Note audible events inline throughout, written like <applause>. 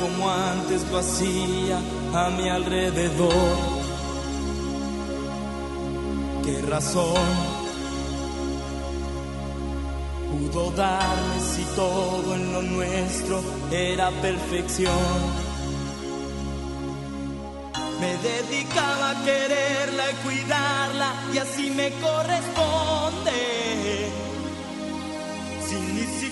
como antes lo hacía a mi alrededor. ¿Qué razón pudo darme si todo en lo nuestro era perfección? Me dedicaba a quererla y cuidarla y así me corresponde.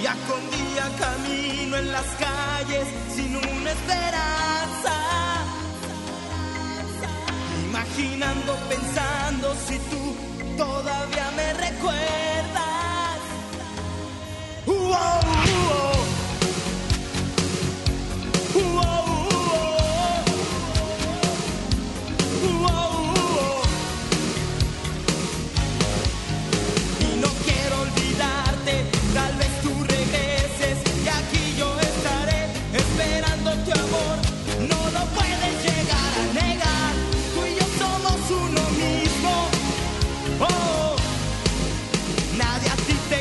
Día con día camino en las calles sin una esperanza. Imaginando, pensando si tú todavía me recuerdas.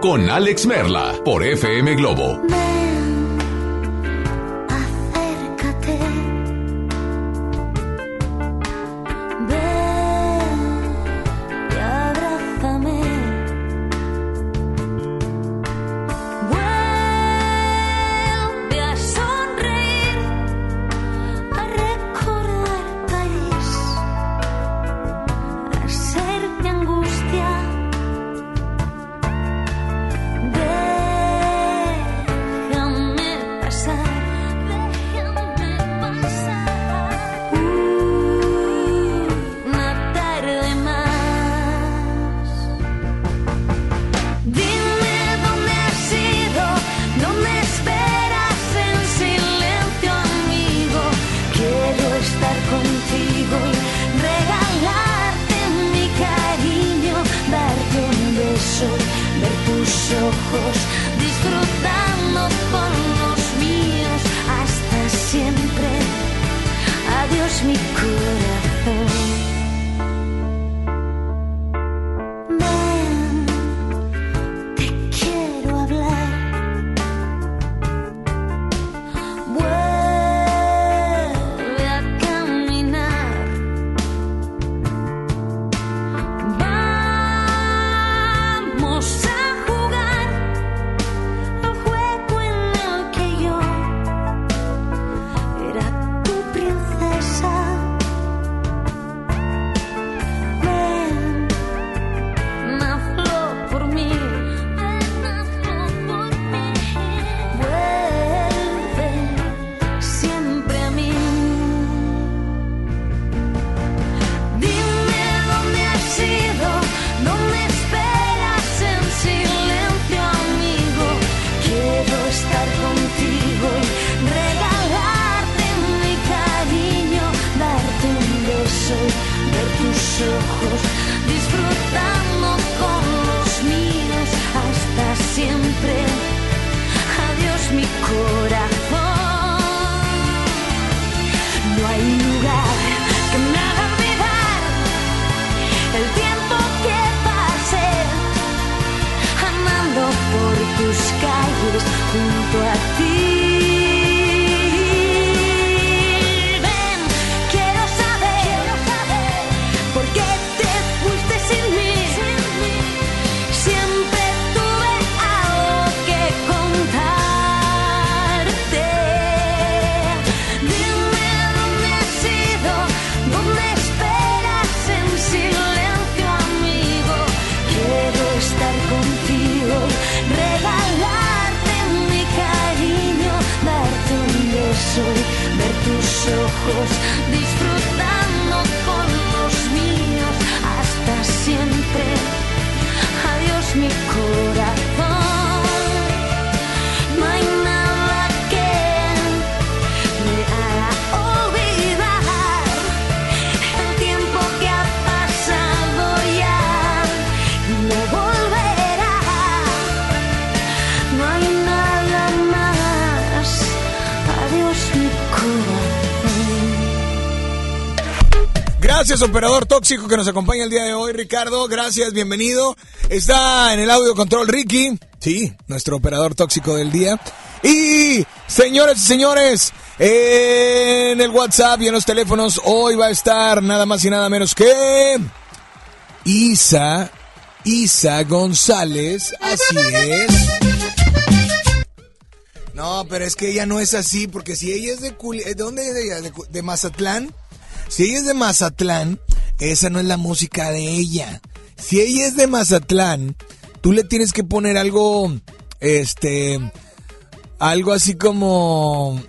con Alex Merla por FM Globo. Operador tóxico que nos acompaña el día de hoy, Ricardo. Gracias, bienvenido. Está en el audio control Ricky. Sí, nuestro operador tóxico del día. Y, señores y señores, en el WhatsApp y en los teléfonos, hoy va a estar nada más y nada menos que Isa, Isa González. Así es. No, pero es que ella no es así, porque si ella es de... ¿De dónde es ella? de Mazatlán. Si ella es de Mazatlán, esa no es la música de ella. Si ella es de Mazatlán, tú le tienes que poner algo, este, algo así como...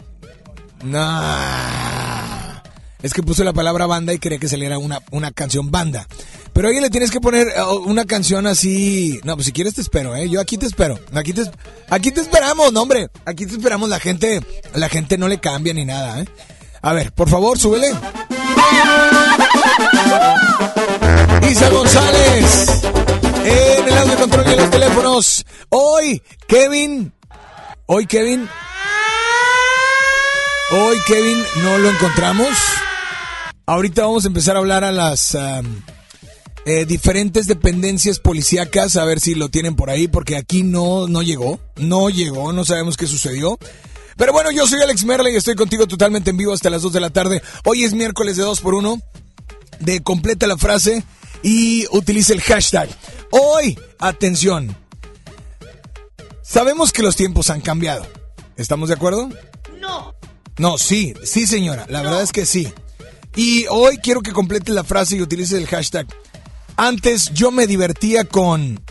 Nah. Es que puse la palabra banda y quería que saliera una, una canción banda. Pero a ella le tienes que poner oh, una canción así. No, pues si quieres te espero, ¿eh? Yo aquí te espero. Aquí te, aquí te esperamos, no, hombre. Aquí te esperamos. La gente, la gente no le cambia ni nada, ¿eh? A ver, por favor, súbele. Isa González en el audio control de los teléfonos. Hoy, Kevin. Hoy, Kevin. Hoy, Kevin, no lo encontramos. Ahorita vamos a empezar a hablar a las eh, diferentes dependencias policíacas, a ver si lo tienen por ahí, porque aquí no, no llegó. No llegó, no sabemos qué sucedió. Pero bueno, yo soy Alex Merle y estoy contigo totalmente en vivo hasta las 2 de la tarde. Hoy es miércoles de 2 por 1 de completa la frase y utilice el hashtag. Hoy, atención. Sabemos que los tiempos han cambiado. ¿Estamos de acuerdo? No. No, sí, sí señora, la verdad es que sí. Y hoy quiero que complete la frase y utilice el hashtag. Antes yo me divertía con...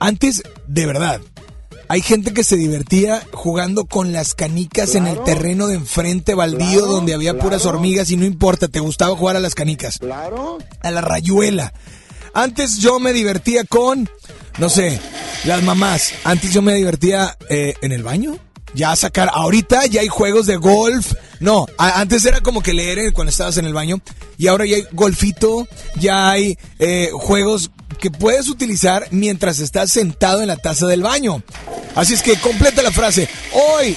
Antes, de verdad, hay gente que se divertía jugando con las canicas en el terreno de enfrente baldío donde había puras hormigas y no importa, te gustaba jugar a las canicas. Claro. A la rayuela. Antes yo me divertía con, no sé, las mamás. Antes yo me divertía eh, en el baño. Ya sacar, ahorita ya hay juegos de golf. No, antes era como que leer cuando estabas en el baño. Y ahora ya hay golfito, ya hay eh, juegos que puedes utilizar mientras estás sentado en la taza del baño. Así es que completa la frase. Hoy,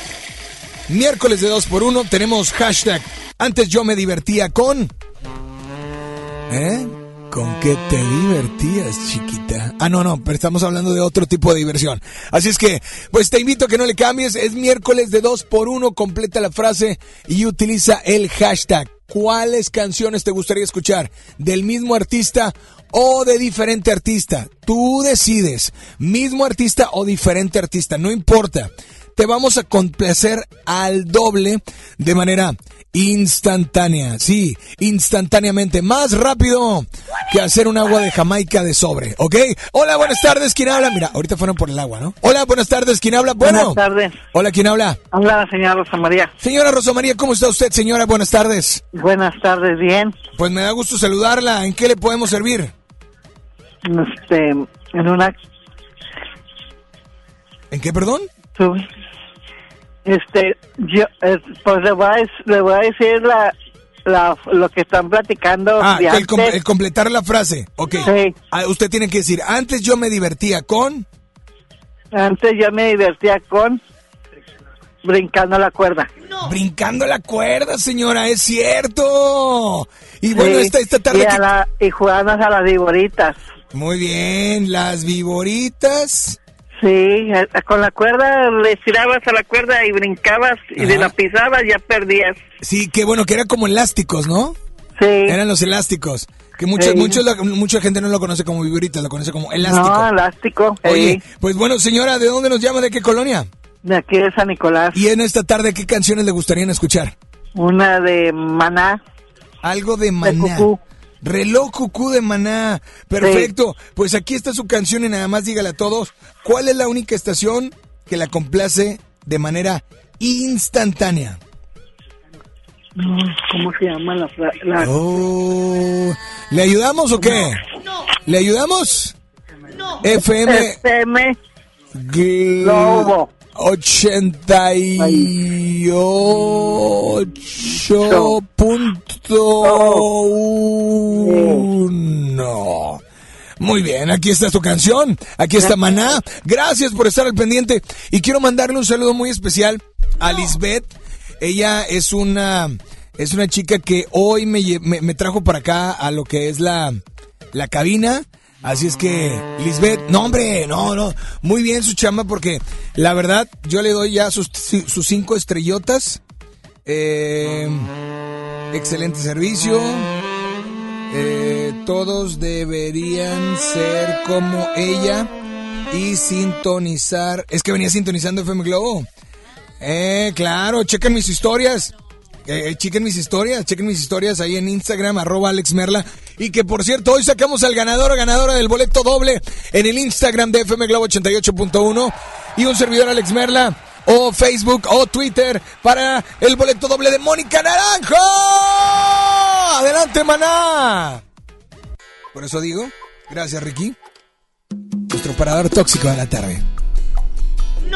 Miércoles de 2 por 1 tenemos hashtag. Antes yo me divertía con... ¿Eh? ¿Con qué te divertías, chiquita? Ah, no, no, pero estamos hablando de otro tipo de diversión. Así es que, pues te invito a que no le cambies. Es miércoles de 2 por 1 Completa la frase y utiliza el hashtag. ¿Cuáles canciones te gustaría escuchar? ¿Del mismo artista o de diferente artista? Tú decides. Mismo artista o diferente artista. No importa. Te vamos a complacer al doble de manera instantánea, sí, instantáneamente, más rápido que hacer un agua de Jamaica de sobre, ¿ok? Hola, buenas tardes, ¿quién habla? Mira, ahorita fueron por el agua, ¿no? Hola, buenas tardes, ¿quién habla? Bueno. Buenas tardes. Hola, ¿quién habla? Habla la señora Rosa María. Señora Rosa María, ¿cómo está usted, señora? Buenas tardes. Buenas tardes, bien. Pues me da gusto saludarla. ¿En qué le podemos servir? Este, en una... ¿En qué, perdón? Este, yo, eh, pues le voy a, le voy a decir la, la, lo que están platicando Ah, de el, com- antes. el completar la frase. Ok. Sí. Ah, usted tiene que decir, antes yo me divertía con... Antes yo me divertía con brincando la cuerda. Brincando la cuerda, señora, es cierto. Y bueno, Sí, esta, esta tarde... y, a que- la, y jugamos a las viboritas. Muy bien, las viboritas. Sí, con la cuerda le tirabas a la cuerda y brincabas y de la pisabas ya perdías. Sí, que bueno, que eran como elásticos, ¿no? Sí. Eran los elásticos. Que mucha, Sí. muchos mucha gente no lo conoce como viboritas, lo conoce como elástico. No, elástico. Oye, sí. pues bueno, señora, ¿de dónde nos llama? ¿De qué colonia? De aquí de San Nicolás. Y en esta tarde, ¿qué canciones le gustarían escuchar? Una de Maná. Algo de Maná. Cucú. Reloj Cucú de Maná. Perfecto. Pues aquí está su canción y nada más dígale a todos, ¿cuál es la única estación que la complace de manera instantánea? ¿Cómo se llama la, Oh, ¿Le ayudamos o qué? ¿Le ayudamos? FM FM Gl- Globo. 88.1. Muy bien, aquí está tu canción, aquí está Maná. Gracias por estar al pendiente y quiero mandarle un saludo muy especial a Lisbeth. Ella es una es una chica que hoy me, me, me trajo para acá a lo que es la la cabina. Así es que, Lisbeth, no hombre, no, no, muy bien su chamba porque la verdad yo le doy ya sus, sus cinco estrellotas. Eh, excelente servicio. Eh, todos deberían ser como ella y sintonizar. Es que venía sintonizando FM Globo. Eh, claro, chequen mis historias. Eh, chequen mis historias, chequen mis historias ahí en Instagram, arroba Alex Merla. Y que por cierto, hoy sacamos al ganador o ganadora del boleto doble en el Instagram de FM Globo 88.1 y un servidor Alex Merla o Facebook o Twitter para el boleto doble de Mónica Naranjo. Adelante, maná. Por eso digo, gracias Ricky, nuestro parador tóxico de la tarde. El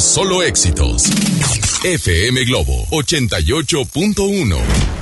solo éxitos. FM Globo 88.1.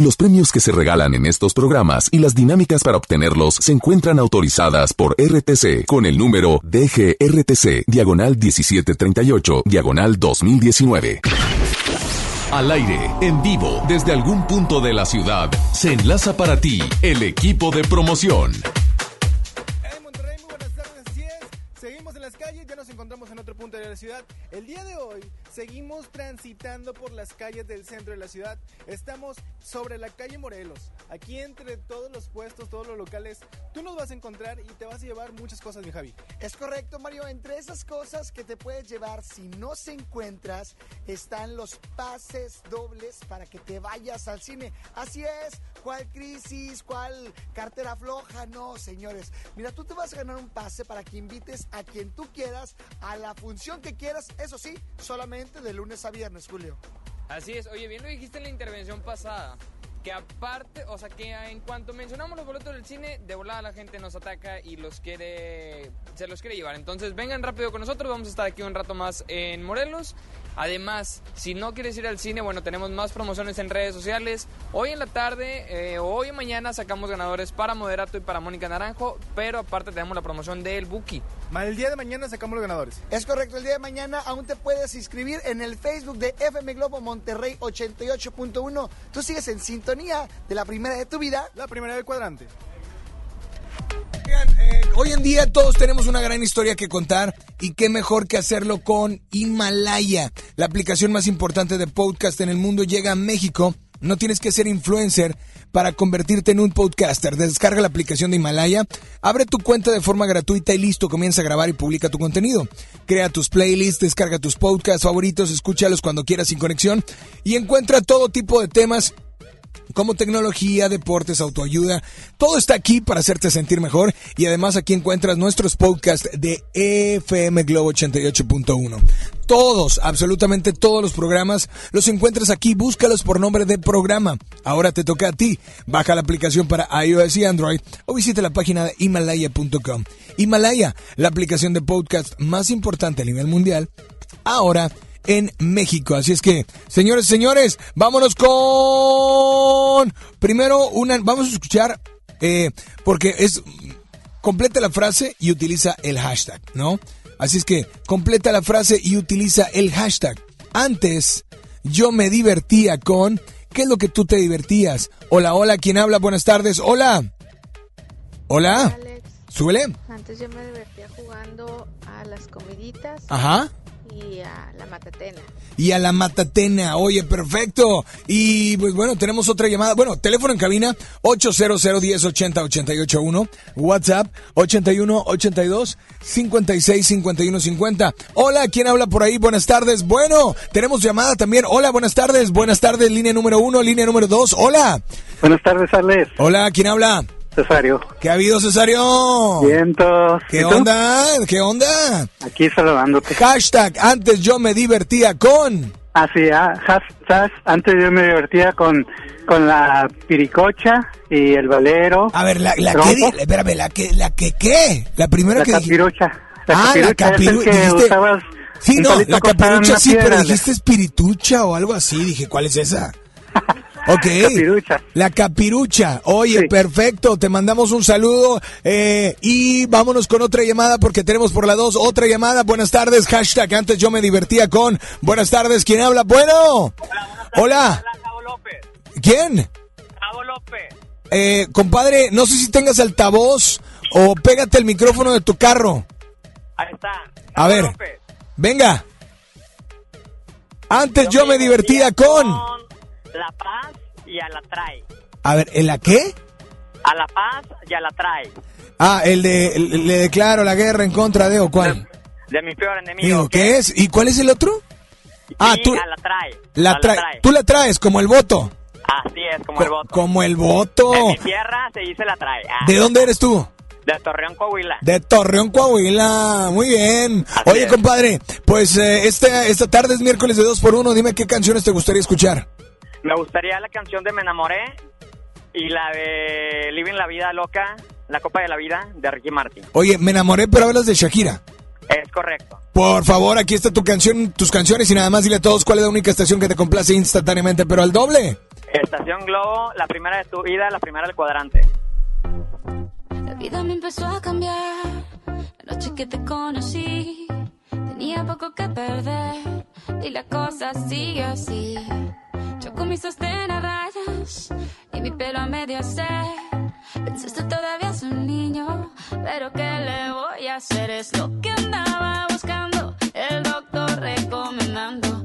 Los premios que se regalan en estos programas y las dinámicas para obtenerlos se encuentran autorizadas por RTC con el número DGRTC, diagonal 1738, diagonal 2019. Al aire, en vivo, desde algún punto de la ciudad, se enlaza para ti el equipo de promoción. En Monterrey, buenas tardes. Seguimos en las calles, ya nos encontramos en otro punto de la ciudad. El día de hoy seguimos transitando por las calles del centro de la ciudad. Estamos sobre la calle Morelos. Aquí entre todos los puestos, todos los locales, tú nos vas a encontrar y te vas a llevar muchas cosas, mi Javi. Es correcto, Mario. Entre esas cosas que te puedes llevar si no se encuentras, están los pases dobles para que te vayas al cine. Así es, ¿cuál crisis? ¿Cuál cartera floja? No, señores. Mira, tú te vas a ganar un pase para que invites a quien tú quieras a la función que quieras. Eso sí, solamente de lunes a viernes, Julio. Así es, oye, bien lo dijiste en la intervención pasada. Que aparte, o sea, que en cuanto mencionamos los boletos del cine, de volada la gente nos ataca y los quiere, se los quiere llevar. Entonces vengan rápido con nosotros, vamos a estar aquí un rato más en Morelos. Además, si no quieres ir al cine, bueno, tenemos más promociones en redes sociales. Hoy en la tarde eh, o hoy en mañana sacamos ganadores para Moderato y para Mónica Naranjo, pero aparte tenemos la promoción del Buki. El día de mañana sacamos los ganadores. Es correcto, el día de mañana aún te puedes inscribir en el Facebook de FM Globo Monterrey 88.1. Tú sigues en sintonía de la primera de tu vida. La primera del cuadrante. Hoy en día todos tenemos una gran historia que contar y qué mejor que hacerlo con Himalaya, la aplicación más importante de podcast en el mundo llega a México. No tienes que ser influencer para convertirte en un podcaster. Descarga la aplicación de Himalaya, abre tu cuenta de forma gratuita y listo, comienza a grabar y publica tu contenido. Crea tus playlists, descarga tus podcasts favoritos, escúchalos cuando quieras sin conexión y encuentra todo tipo de temas como tecnología, deportes, autoayuda. Todo está aquí para hacerte sentir mejor y además aquí encuentras nuestros podcasts de FM Globo 88.1. Todos, absolutamente todos los programas los encuentras aquí, búscalos por nombre de programa. Ahora te toca a ti. Baja la aplicación para iOS y Android o visita la página de himalaya.com. Himalaya, la aplicación de podcast más importante a nivel mundial. Ahora en México. Así es que, señores, señores, vámonos con... Primero, una, vamos a escuchar, eh, porque es... Completa la frase y utiliza el hashtag, ¿no? Así es que, completa la frase y utiliza el hashtag. Antes, yo me divertía con... ¿Qué es lo que tú te divertías? Hola, hola, ¿quién habla? Buenas tardes. Hola. Hola. Alex, Súbele. antes yo me divertía jugando a las comiditas Ajá. Y a la matatena. y a la Matatena. Oye, perfecto. Y pues bueno, tenemos otra llamada. Bueno, teléfono en cabina 800 1080 881 WhatsApp 81 82 56 51 50. Hola, ¿quién habla por ahí? Buenas tardes. Bueno, tenemos llamada también. Hola, buenas tardes. Buenas tardes, línea número uno, línea número dos. Hola. Buenas tardes, Alex. Hola, ¿quién habla? Cesario. ¿Qué ha habido, Cesario? Vientos. ¿Qué onda? ¿Qué onda? Aquí saludándote. Hashtag, antes yo me divertía con... Así, ah, hashtag, antes yo me divertía con, con la piricocha y el valero. A ver, la, la que, espérame, la que, la que, ¿qué? La primera la que capirucha. La Ah, la capirucha es el que dijiste- usabas Sí, no, la capirucha sí, pero dijiste espiritucha o algo así. Dije, ¿cuál es esa? Ok. Capirucha. La capirucha. Oye, Sí. perfecto. Te mandamos un saludo. eh, y vámonos con otra llamada porque tenemos por la dos otra llamada. Buenas tardes. Hashtag antes yo me divertía con. Buenas tardes. ¿Quién habla? Bueno. Hola. ¿Quién? Eh, compadre, no sé si tengas altavoz o pégate el micrófono de tu carro. Ahí está. A ver, venga. Antes yo me divertía con... La Paz y a la Trae. A ver, ¿en la qué? A la Paz y a la Trae. Ah, el de... el- le declaro la guerra en contra de o cuál. De mi peor enemigo. Digo, ¿qué es? ¿Y cuál es el otro? Ah, tú a la Trae. la A traes. Tú la traes como el voto. Así es, como el voto. Como el voto. En mi tierra se dice la Trae. Ah, ¿De dónde eres tú? De Torreón, Coahuila. De Torreón, Coahuila. Muy bien. Así Oye, es. compadre, pues eh, esta, esta tarde es miércoles de 2 por 1 Dime qué canciones te gustaría escuchar. Me gustaría la canción de Me enamoré y la de Living la vida loca, la copa de la vida de Ricky Martin. Oye, me enamoré, pero hablas de Shakira. Es correcto. Por favor, aquí está tu canción, tus canciones y nada más dile a todos cuál es la única estación que te complace instantáneamente, pero al doble. Estación Globo, la primera de tu vida, la primera del cuadrante. La vida me empezó a cambiar. La noche que te conocí, tenía poco que perder. Y la cosa sigue así. Yo con mis sostén a rayas y mi pelo a medio hacer. Pensaste todavía es un niño, pero ¿qué le voy a hacer? Es lo que andaba buscando, el doctor recomendando.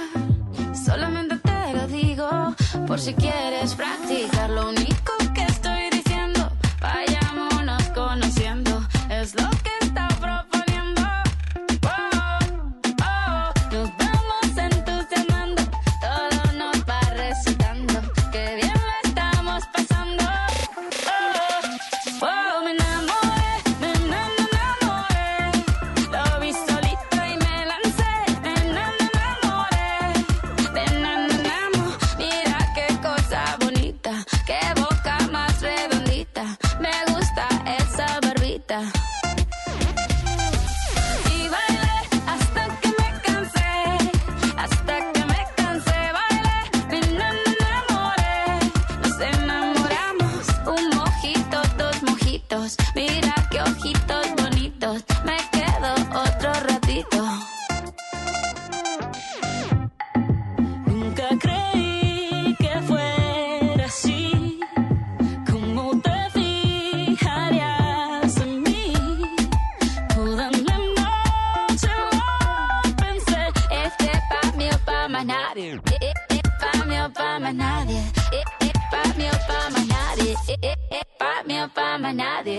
por si quieres practicar. Lo único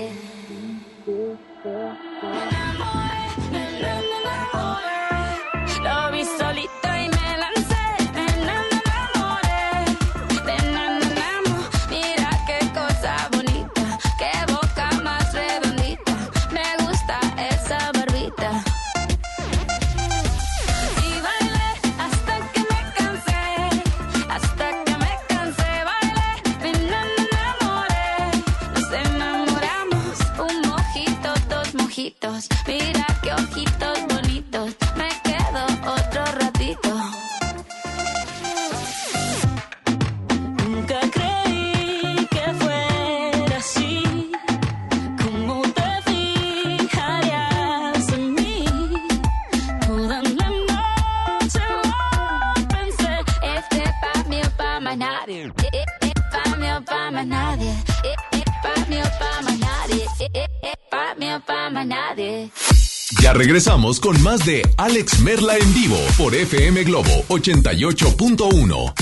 más Alex Merla en vivo por FM Globo 88.1.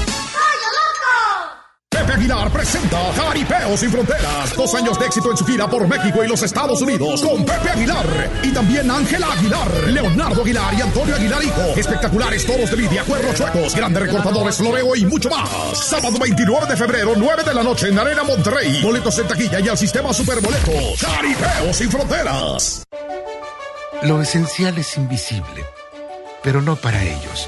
Pepe Aguilar presenta Jaripeo sin Fronteras. Dos años de éxito en su gira por México y los Estados Unidos con Pepe Aguilar. Y también Ángela Aguilar, Leonardo Aguilar y Antonio Aguilar Hijo. Espectaculares toros de lidia, cuernos chuecos, grandes recortadores, floreo y mucho más. Sábado 29 de febrero, 9 de la noche en Arena Monterrey. Boletos en taquilla y al sistema Superboletos. Jaripeo sin Fronteras. Lo esencial es invisible, pero no para ellos.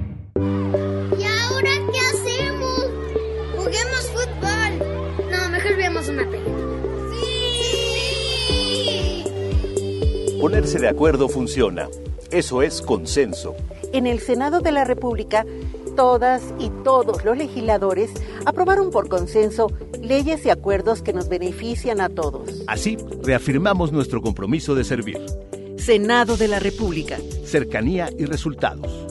¿Y ahora qué hacemos? Juguemos fútbol. No, mejor veamos una película. Sí. ponerse de acuerdo funciona. Eso es consenso. En el Senado de la República, todas y todos los legisladores aprobaron por consenso leyes y acuerdos que nos benefician a todos. Así, reafirmamos nuestro compromiso de servir. Senado de la República. Cercanía y resultados.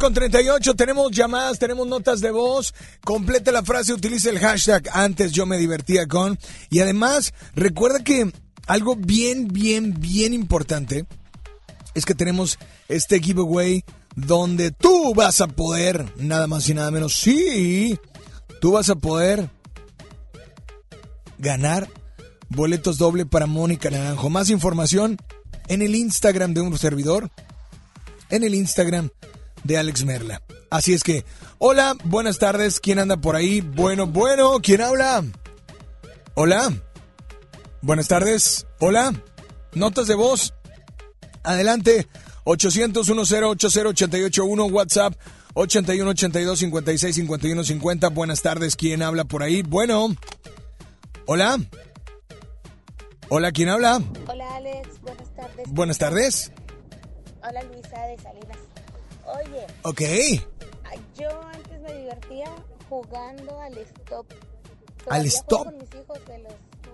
Con 38. Tenemos llamadas, tenemos notas de voz. Complete la frase, utilice el hashtag antes yo me divertía con. Y además, recuerda que algo bien, bien, bien importante es que tenemos este giveaway donde tú vas a poder, nada más y nada menos, sí, tú vas a poder ganar boletos doble para Mónica Naranjo. Más información en el Instagram de un servidor, en el Instagram de Alex Merla. Así es que, hola, buenas tardes, ¿quién anda por ahí? Bueno, bueno, ¿quién habla? Hola, buenas tardes, hola, notas de voz, adelante, 800 10 881 WhatsApp 81 82 56 51 50. Buenas tardes, ¿quién habla por ahí? Bueno, hola, hola, ¿quién habla? Hola Alex, buenas tardes. Buenas tardes. Hola Luisa de Salinas. Oye, Ok, yo antes me divertía jugando al stop. ¿Al Todavía stop? juego Con mis hijos se los,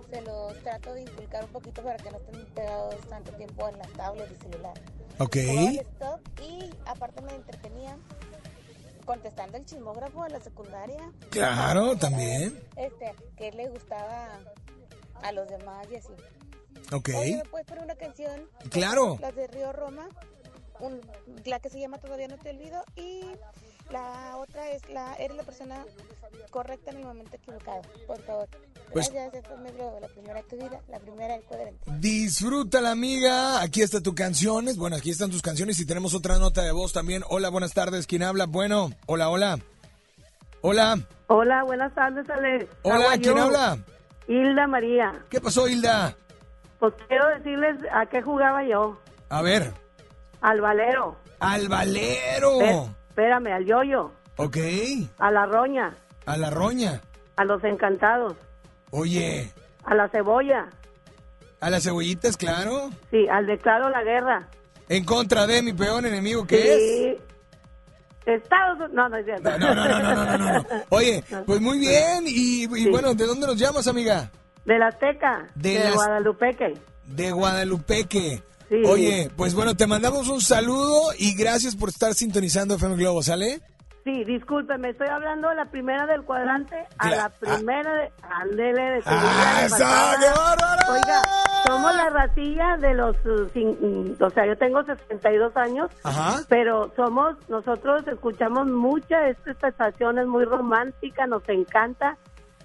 se los trato de inculcar un poquito para que no estén pegados tanto tiempo en las tablets y celular. ok. Jugaba al stop y aparte me entretenía contestando el chismógrafo de la secundaria. Claro, también. Este, que le gustaba a los demás y así. Ok. Oye, ¿me puedes poner una canción? Claro. Las de Río Roma. Un- la que se llama Todavía no te olvido. Y la otra es la Eres la persona correcta en el momento equivocado. Por favor. Pues- Gracias, esto es Globo, la primera de tu vida, la primera del cuadrante. Disfrútala, amiga. Aquí está tu canciones. Bueno, aquí están tus canciones y tenemos otra nota de voz también. Hola, buenas tardes. ¿Quién habla? Bueno, hola, hola. Hola. Hola, buenas tardes, Alex. Hola, ¿quién habla? Hilda María. ¿Qué pasó, Hilda? Pues quiero decirles a qué jugaba yo. A ver. Al valero. Al valero. Esp- Espérame, al yoyo. Ok. A la roña. A la roña. A los encantados. Oye. A la cebolla. A las cebollitas, claro. Sí, al declaro la guerra. En contra de mi peor enemigo, ¿qué es? sí. Estados Unidos. No, no es cierto. No, no, no, no, no, no, no. <laughs> Oye, pues muy bien. Y, y bueno, ¿de dónde nos llamas, amiga? De la Azteca. De De, las- Guadalupeque. De Guadalupeque. Sí. Oye, pues bueno, te mandamos un saludo y gracias por estar sintonizando FM Globo, ¿sale? Sí, discúlpeme, estoy hablando de la primera del cuadrante a la primera de... Ándele, de ¡Ah, de esa! pasada. ¡Qué bárbaro! Oiga, somos la ratilla de los... uh, mm, o sea, yo tengo 62 años, Ajá. pero somos... Nosotros escuchamos mucha, esta estación es muy romántica, nos encanta,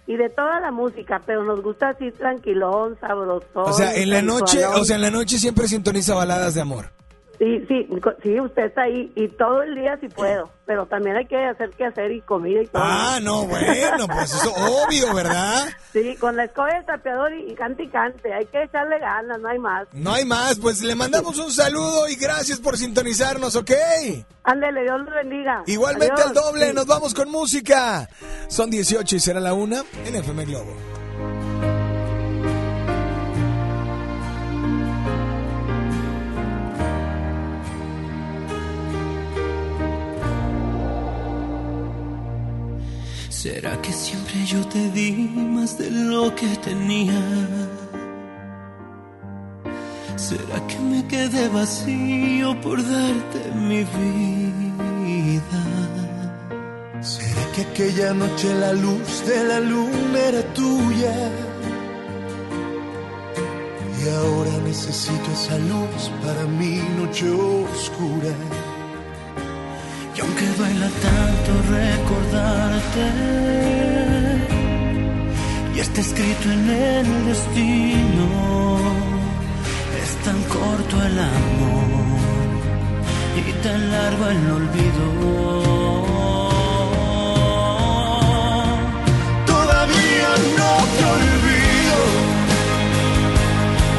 y de toda la música, pero nos gusta así tranquilón, sabrosón. O sea, en la noche, o sea, en la noche siempre sintoniza baladas de amor. Sí, sí, sí, usted está ahí y todo el día sí puedo, pero también hay que hacer que hacer y comida y todo. Ah, no, bueno, pues eso obvio, ¿verdad? Sí, con la escoba y el trapeador y, y cante y cante, hay que echarle ganas, no hay más. No hay más, pues le mandamos un saludo y gracias por sintonizarnos, ¿ok? Ándele, Dios lo bendiga. Igualmente Adiós. al doble, Sí. nos vamos con música. Son 18 y será la una en FM Globo. ¿Será que siempre yo te di más de lo que tenía? ¿Será que me quedé vacío por darte mi vida? ¿Será que aquella noche la luz de la luna era tuya? Y ahora necesito esa luz para mi noche oscura. Y aunque duela tanto recordarte, y está escrito en el destino, es tan corto el amor y tan largo el olvido. Todavía no te olvido,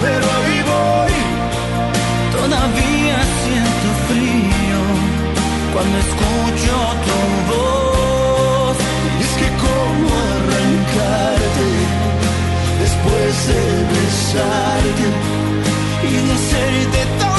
pero ahí voy. Todavía cuando escucho tu voz. Y es que cómo arrancarte después de besarte y de hacerte tantas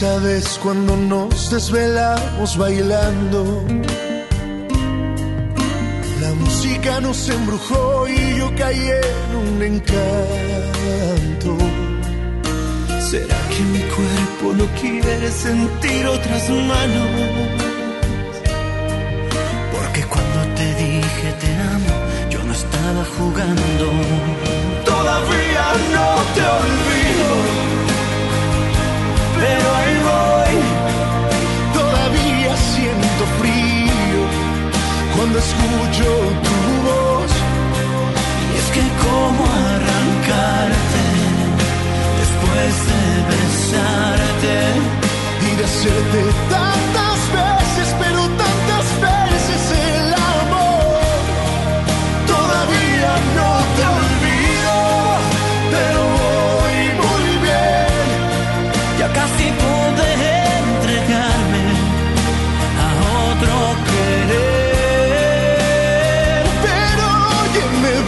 sabes cuando nos desvelamos bailando. La música nos embrujó y yo caí en un encanto. ¿Será que mi cuerpo no quiere sentir otras manos? Porque cuando te dije te amo, yo no estaba jugando. Todavía no te olvido, pero ahí voy. Todavía siento frío cuando escucho tu voz. Y es que cómo arrancarte después de besarte y de hacerte tantas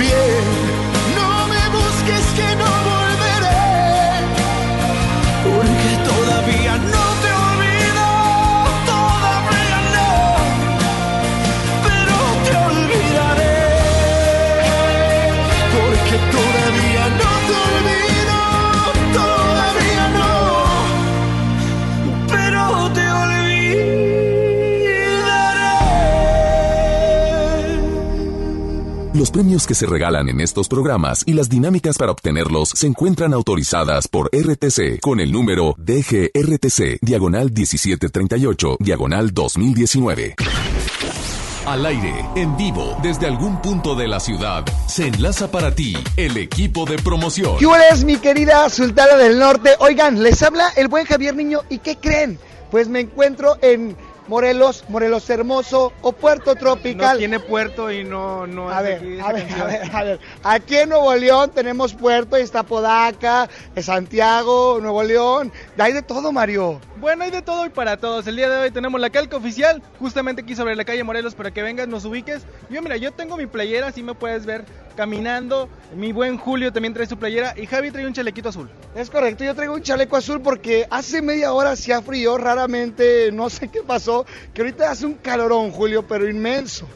bien, premios que se regalan en estos programas y las dinámicas para obtenerlos se encuentran autorizadas por RTC con el número DGRTC, diagonal 1738, diagonal 2019. Al aire, en vivo, desde algún punto de la ciudad, se enlaza para ti el equipo de promoción. ¿Qué es mi querida Sultana del Norte? Oigan, les habla el buen Javier Niño y ¿qué creen? Pues me encuentro en Morelos, Morelos Hermoso o Puerto Tropical. No tiene puerto y no, no A es de ver, aquí a ver, a ver, a ver. Aquí en Nuevo León tenemos puerto, ahí está Podaca, Santiago, Nuevo León. Hay de todo, Mario. Bueno, hay de todo y para todos. El día de hoy tenemos la calca oficial, justamente aquí sobre la calle Morelos, para que vengas, nos ubiques. Yo, mira, yo tengo mi playera, así me puedes ver caminando. Mi buen Julio también trae su playera y Javi trae un chalequito azul. Es correcto, yo traigo un chaleco azul porque hace media hora se ha frío, raramente, no sé qué pasó, que ahorita hace un calorón, Julio, pero inmenso.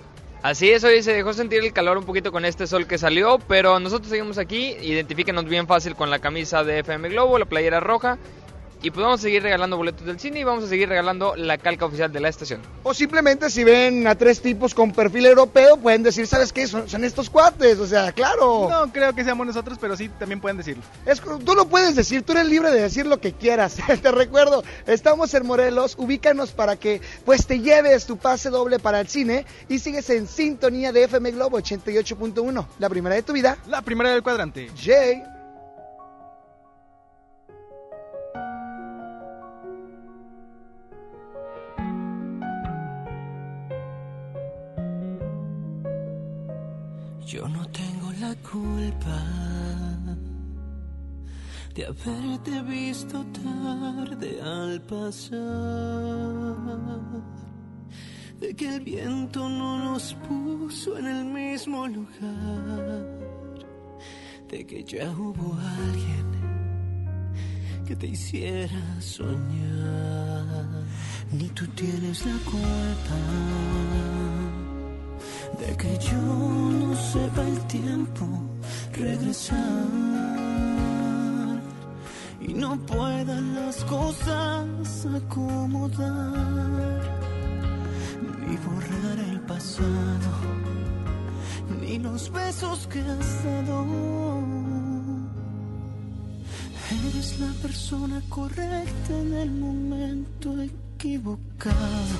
Así es, hoy se dejó sentir el calor un poquito con este sol que salió, pero nosotros seguimos aquí, identifíquenos bien fácil con la camisa de FM Globo, la playera roja, y pues vamos a seguir regalando boletos del cine y vamos a seguir regalando la calca oficial de la estación. O simplemente si ven a tres tipos con perfil europeo, pueden decir, ¿sabes qué? Son, son estos cuates, o sea, claro. No creo que seamos nosotros, pero sí, también pueden decirlo. Es, tú lo puedes decir, tú eres libre de decir lo que quieras. <laughs> te recuerdo, estamos en Morelos, ubícanos para que pues te lleves tu pase doble para el cine y sigues en sintonía de FM Globo 88.1, la primera de tu vida. La primera del cuadrante. Jay. Yo no tengo la culpa de haberte visto tarde al pasar, de que el viento no nos puso en el mismo lugar, de que ya hubo alguien que te hiciera soñar. Ni tú tienes la culpa de que yo no sepa el tiempo regresar y no puedan las cosas acomodar ni borrar el pasado ni los besos que has dado. Eres la persona correcta en el momento equivocado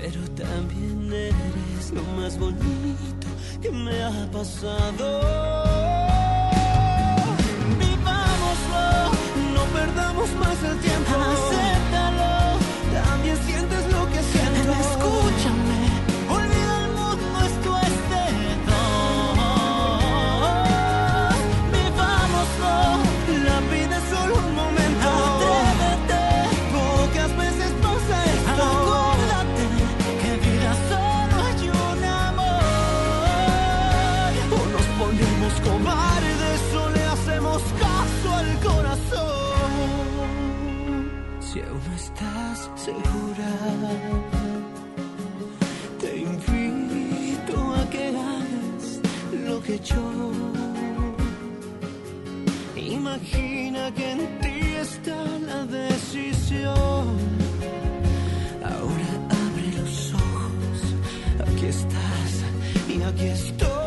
pero también eres lo más bonito que me ha pasado. Vivámoslo, no perdamos más el tiempo. Acéptalo, también sientes lo que siento. No estás segura. Te invito a que hagas lo que yo. Imagina que en ti está la decisión. Ahora abre los ojos, aquí estás y aquí estoy.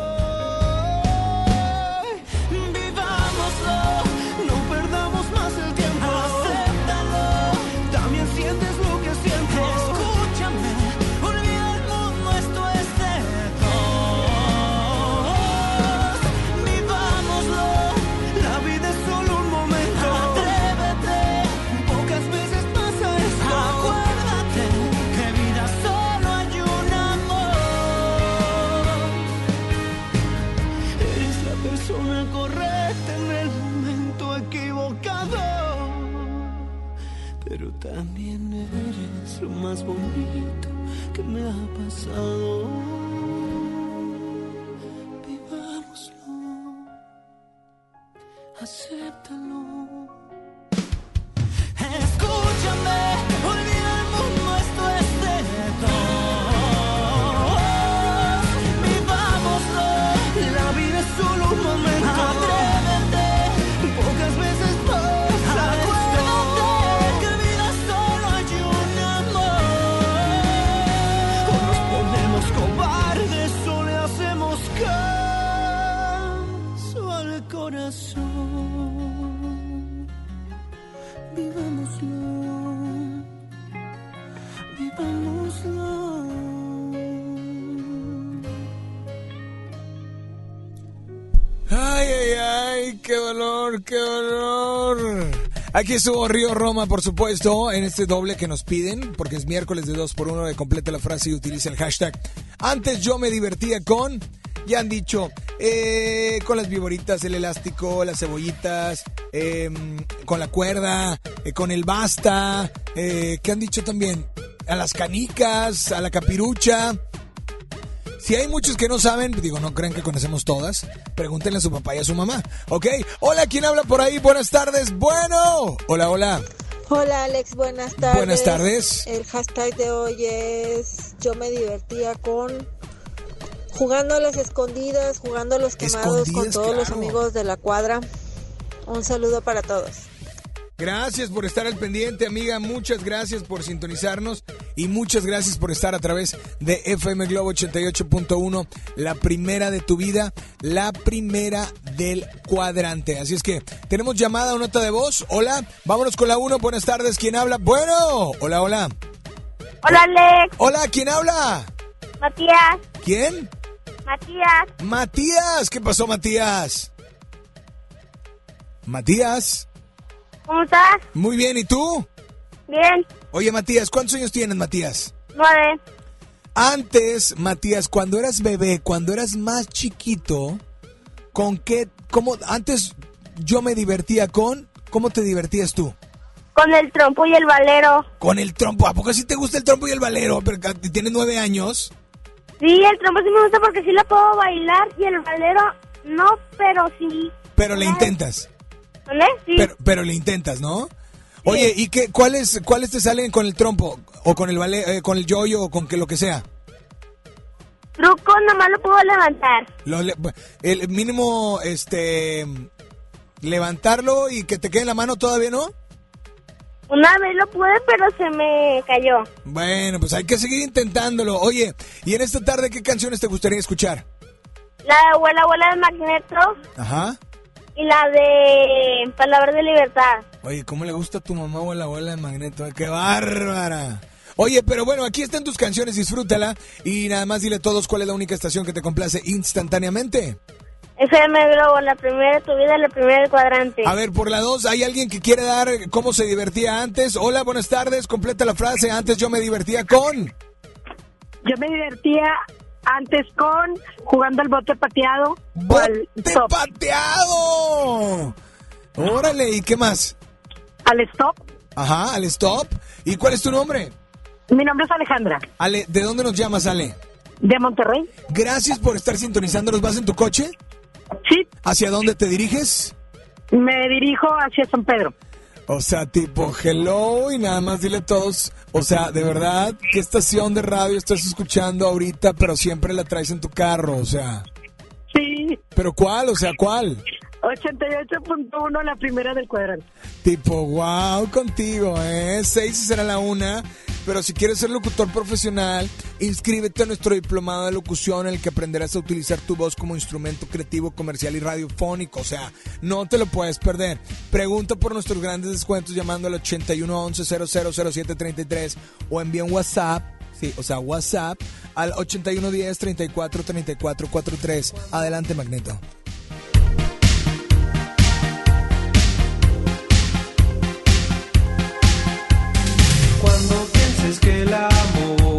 Lo más bonito que me ha pasado. Ay, qué dolor. Aquí estuvo Río Roma, por supuesto, en este doble que nos piden, porque es miércoles de 2 por 1 de completa la frase y utiliza el hashtag. Antes yo me divertía con, ya han dicho, eh, con las viboritas, el elástico, las cebollitas, em, con la cuerda, eh, con el basta, eh, ¿qué han dicho también? A las canicas, a la capirucha. Si hay muchos que no saben, digo, no creen que conocemos todas, pregúntenle a su papá y a su mamá, ¿ok? Hola, ¿quién habla por ahí? Buenas tardes, bueno. Hola, hola. Hola Alex, buenas tardes. Buenas tardes. El hashtag de hoy es yo me divertía con jugando a las escondidas, jugando a los quemados con todos los amigos de la cuadra. Un saludo para todos. Gracias por estar al pendiente, amiga. Muchas gracias por sintonizarnos y muchas gracias por estar a través de FM Globo 88.1, la primera de tu vida, la primera del cuadrante. Así es que tenemos llamada o nota de voz. Hola, vámonos con la 1. Buenas tardes. ¿Quién habla? Bueno, hola, hola. Hola Alex, Hola, ¿quién habla? Matías, ¿Quién? Matías, Matías. ¿Qué pasó, Matías? Matías. ¿Cómo estás? Muy bien, ¿y tú? Bien, Oye, Matías, ¿cuántos años tienes, Matías? nueve. Antes, Matías, cuando eras bebé, cuando eras más chiquito, ¿con qué, cómo, antes yo me divertía con, ¿cómo te divertías tú? Con el trompo y el valero. Con el trompo, ¿a poco sí te gusta el trompo y el valero? Pero tienes nueve años. Sí, el trompo sí me gusta porque sí la puedo bailar y el valero no, pero sí. Pero le intentas, ¿Vale? Sí. pero, pero le intentas, ¿no? Oye, ¿y qué, cuáles, cuáles te salen con el trompo? O con el vale, eh, con el yoyo o con que lo que sea. Truco nomás lo puedo levantar. Lo le- el mínimo, este, levantarlo y que te quede en la mano todavía, ¿no? Una vez lo pude, pero se me cayó. Bueno, pues hay que seguir intentándolo. Oye, ¿y en esta tarde qué canciones te gustaría escuchar? La de abuela, abuela de Magneto Ajá. Y la de Palabras de Libertad. Oye, ¿cómo le gusta a tu mamá o a la abuela de Magneto? ¡Qué bárbara! Oye, pero bueno, aquí están tus canciones, disfrútala. Y nada más dile a todos cuál es la única estación que te complace instantáneamente. FM Globo, la primera de tu vida, la primera del cuadrante. A ver, por la dos, ¿hay alguien que quiere dar cómo se divertía antes? Hola, buenas tardes, completa la frase. Antes yo me divertía con... Yo me divertía antes con jugando al bote pateado. al stop. pateado! Órale, ¿y qué más? Al stop. Ajá, al stop. ¿Y cuál es tu nombre? Mi nombre es Alejandra. Ale, ¿de dónde nos llamas, Ale? De Monterrey. Gracias por estar sintonizándonos. ¿Vas en tu coche? Sí. ¿Hacia dónde te diriges? Me dirijo hacia San Pedro. O sea, tipo, hello y nada más dile a todos, o sea, de verdad, ¿qué estación de radio estás escuchando ahorita, pero siempre la traes en tu carro? O sea. Sí. ¿Pero cuál? O sea, ¿cuál? 88.1, la primera del cuadrante. Tipo, wow, contigo, ¿eh? Seis será la una. Pero si quieres ser locutor profesional, inscríbete a nuestro diplomado de locución en el que aprenderás a utilizar tu voz como instrumento creativo, comercial y radiofónico. O sea, no te lo puedes perder. Pregunta por nuestros grandes descuentos llamando al 8111 000733 o envía un WhatsApp. Sí, o sea, WhatsApp al 8110 34 34 43. Adelante, Magneto. Que el amor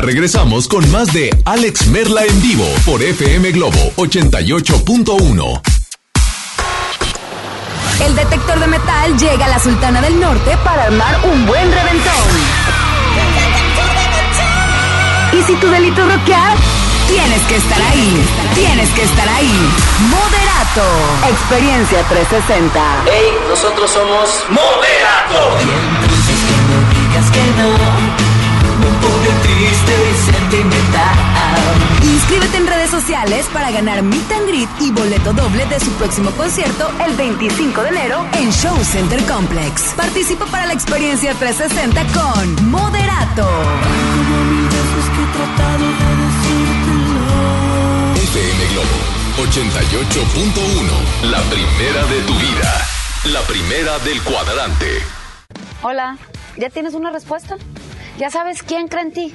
Ya regresamos con más de Alex Merla en vivo por FM Globo 88.1. El detector de metal llega a la Sultana del Norte para armar un buen reventón. Y si tu delito rockear, tienes que estar ahí. Tienes que estar ahí. Moderato. Experiencia 360. Hey, nosotros somos Moderato. Y entonces que no digas que no. Triste y sentimental. Inscríbete en redes sociales para ganar Meet and Greet y boleto doble de su próximo concierto el 25 de enero en Show Center Complex. Participa para la experiencia 360 con Moderato. Como mil veces que he tratado de decírtelo. FM Globo 88.1. La primera de tu vida. La primera del cuadrante. Hola, ¿ya tienes una respuesta? ¿Ya sabes quién cree en ti?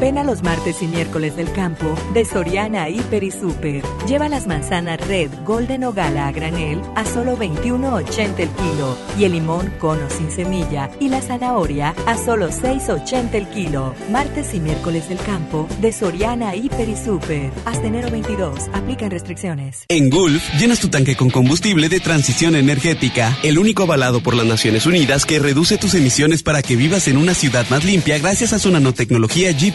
Ven a los martes y miércoles del campo de Soriana Hiper y Super. Lleva las manzanas Red, Golden o Gala a granel a solo 21.80 el kilo y el limón cono sin semilla y la zanahoria a solo 6.80 el kilo. Martes y miércoles del campo de Soriana Hiper y Super. Hasta enero 22. Aplican restricciones. En Gulf, llenas tu tanque con combustible de transición energética, el único avalado por las Naciones Unidas que reduce tus emisiones para que vivas en una ciudad más limpia gracias a su nanotecnología G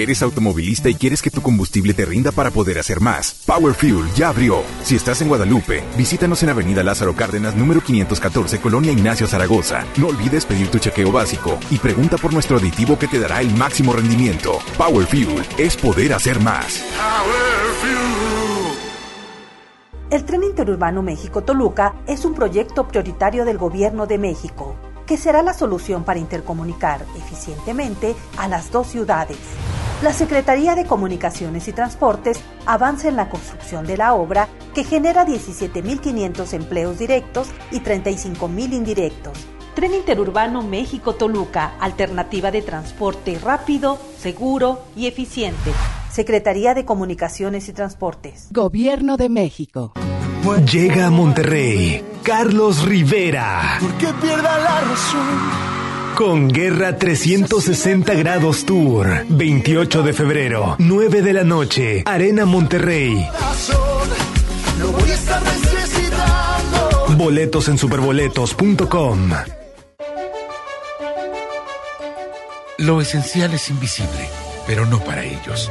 ¿Eres automovilista y quieres que tu combustible te rinda para poder hacer más? Power Fuel ya abrió. Si estás en Guadalupe, visítanos en Avenida Lázaro Cárdenas, número 514, Colonia Ignacio Zaragoza. No olvides pedir tu chequeo básico y pregunta por nuestro aditivo que te dará el máximo rendimiento. Power Fuel es poder hacer más. El tren interurbano México-Toluca es un proyecto prioritario del Gobierno de México, que será la solución para intercomunicar eficientemente a las dos ciudades. La Secretaría de Comunicaciones y Transportes avanza en la construcción de la obra que genera 17.500 empleos directos y 35.000 indirectos. Tren Interurbano México-Toluca, alternativa de transporte rápido, seguro y eficiente. Secretaría de Comunicaciones y Transportes. Gobierno de México. Llega a Monterrey Carlos Rivera. Que pierda la razón. Con Guerra 360 Grados Tour. 28 de febrero, 9 de la noche. Arena Monterrey. Boletos en superboletos.com. Lo esencial es invisible, pero no para ellos.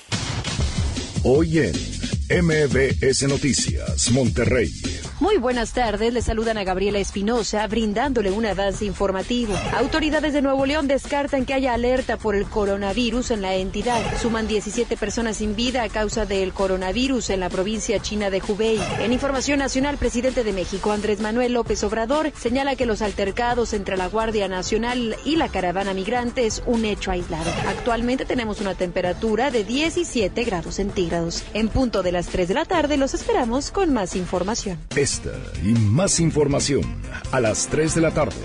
Hoy en MBS Noticias, Monterrey. Muy buenas tardes, le saludan a Gabriela Espinosa brindándole un avance informativo. Autoridades de Nuevo León descartan que haya alerta por el coronavirus en la entidad. Suman 17 personas sin vida a causa del coronavirus en la provincia china de Hubei. En información nacional, presidente de México Andrés Manuel López Obrador señala que los altercados entre la Guardia Nacional y la caravana migrante es un hecho aislado. Actualmente tenemos una temperatura de 17 grados centígrados. En punto de las 3 de la tarde los esperamos con más información. Esta y más información a las 3 de la tarde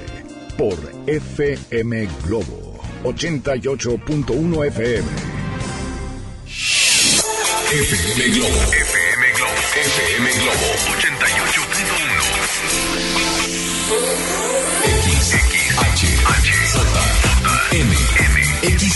por FM Globo 88.1 FM. FM Globo. FM Globo. FM Globo 88.1.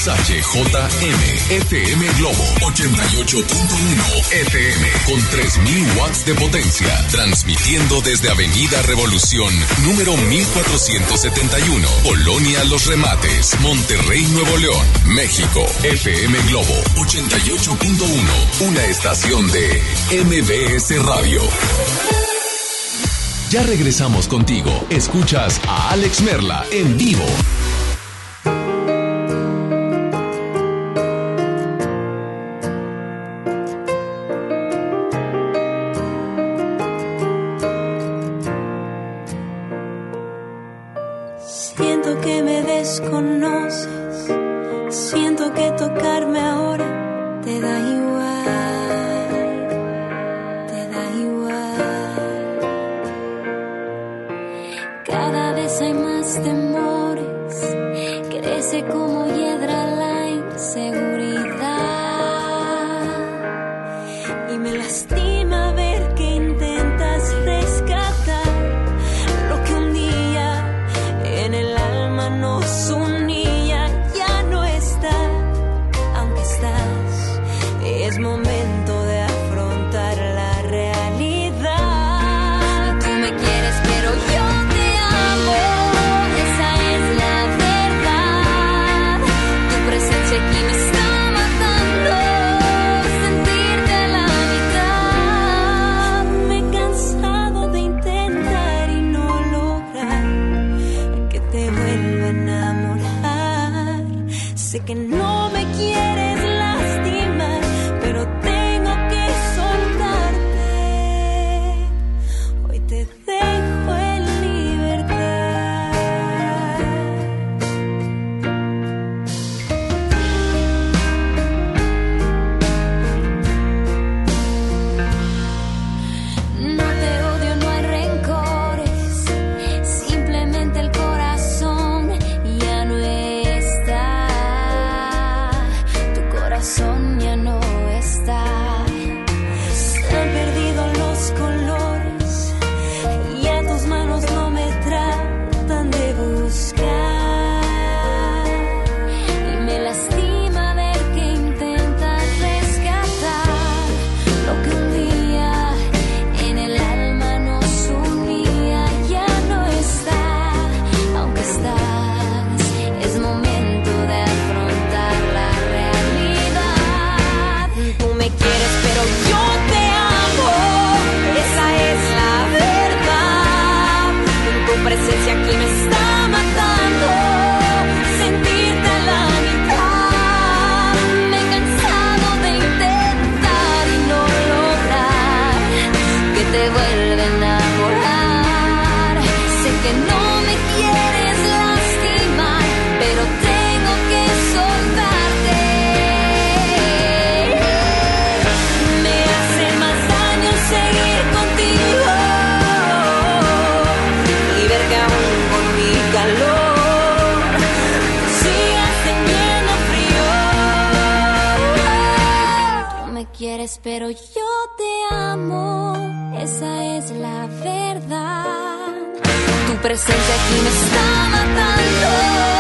XHJM, FM Globo 88.1 FM con 3000 watts de potencia, transmitiendo desde Avenida Revolución, número 1471, Colonia Los Remates, Monterrey, Nuevo León, México. FM Globo 88.1, una estación de MBS Radio. Ya regresamos contigo. Escuchas a Alex Merla en vivo. Pero yo te amo. Esa es la verdad. Tu presencia aquí me está matando.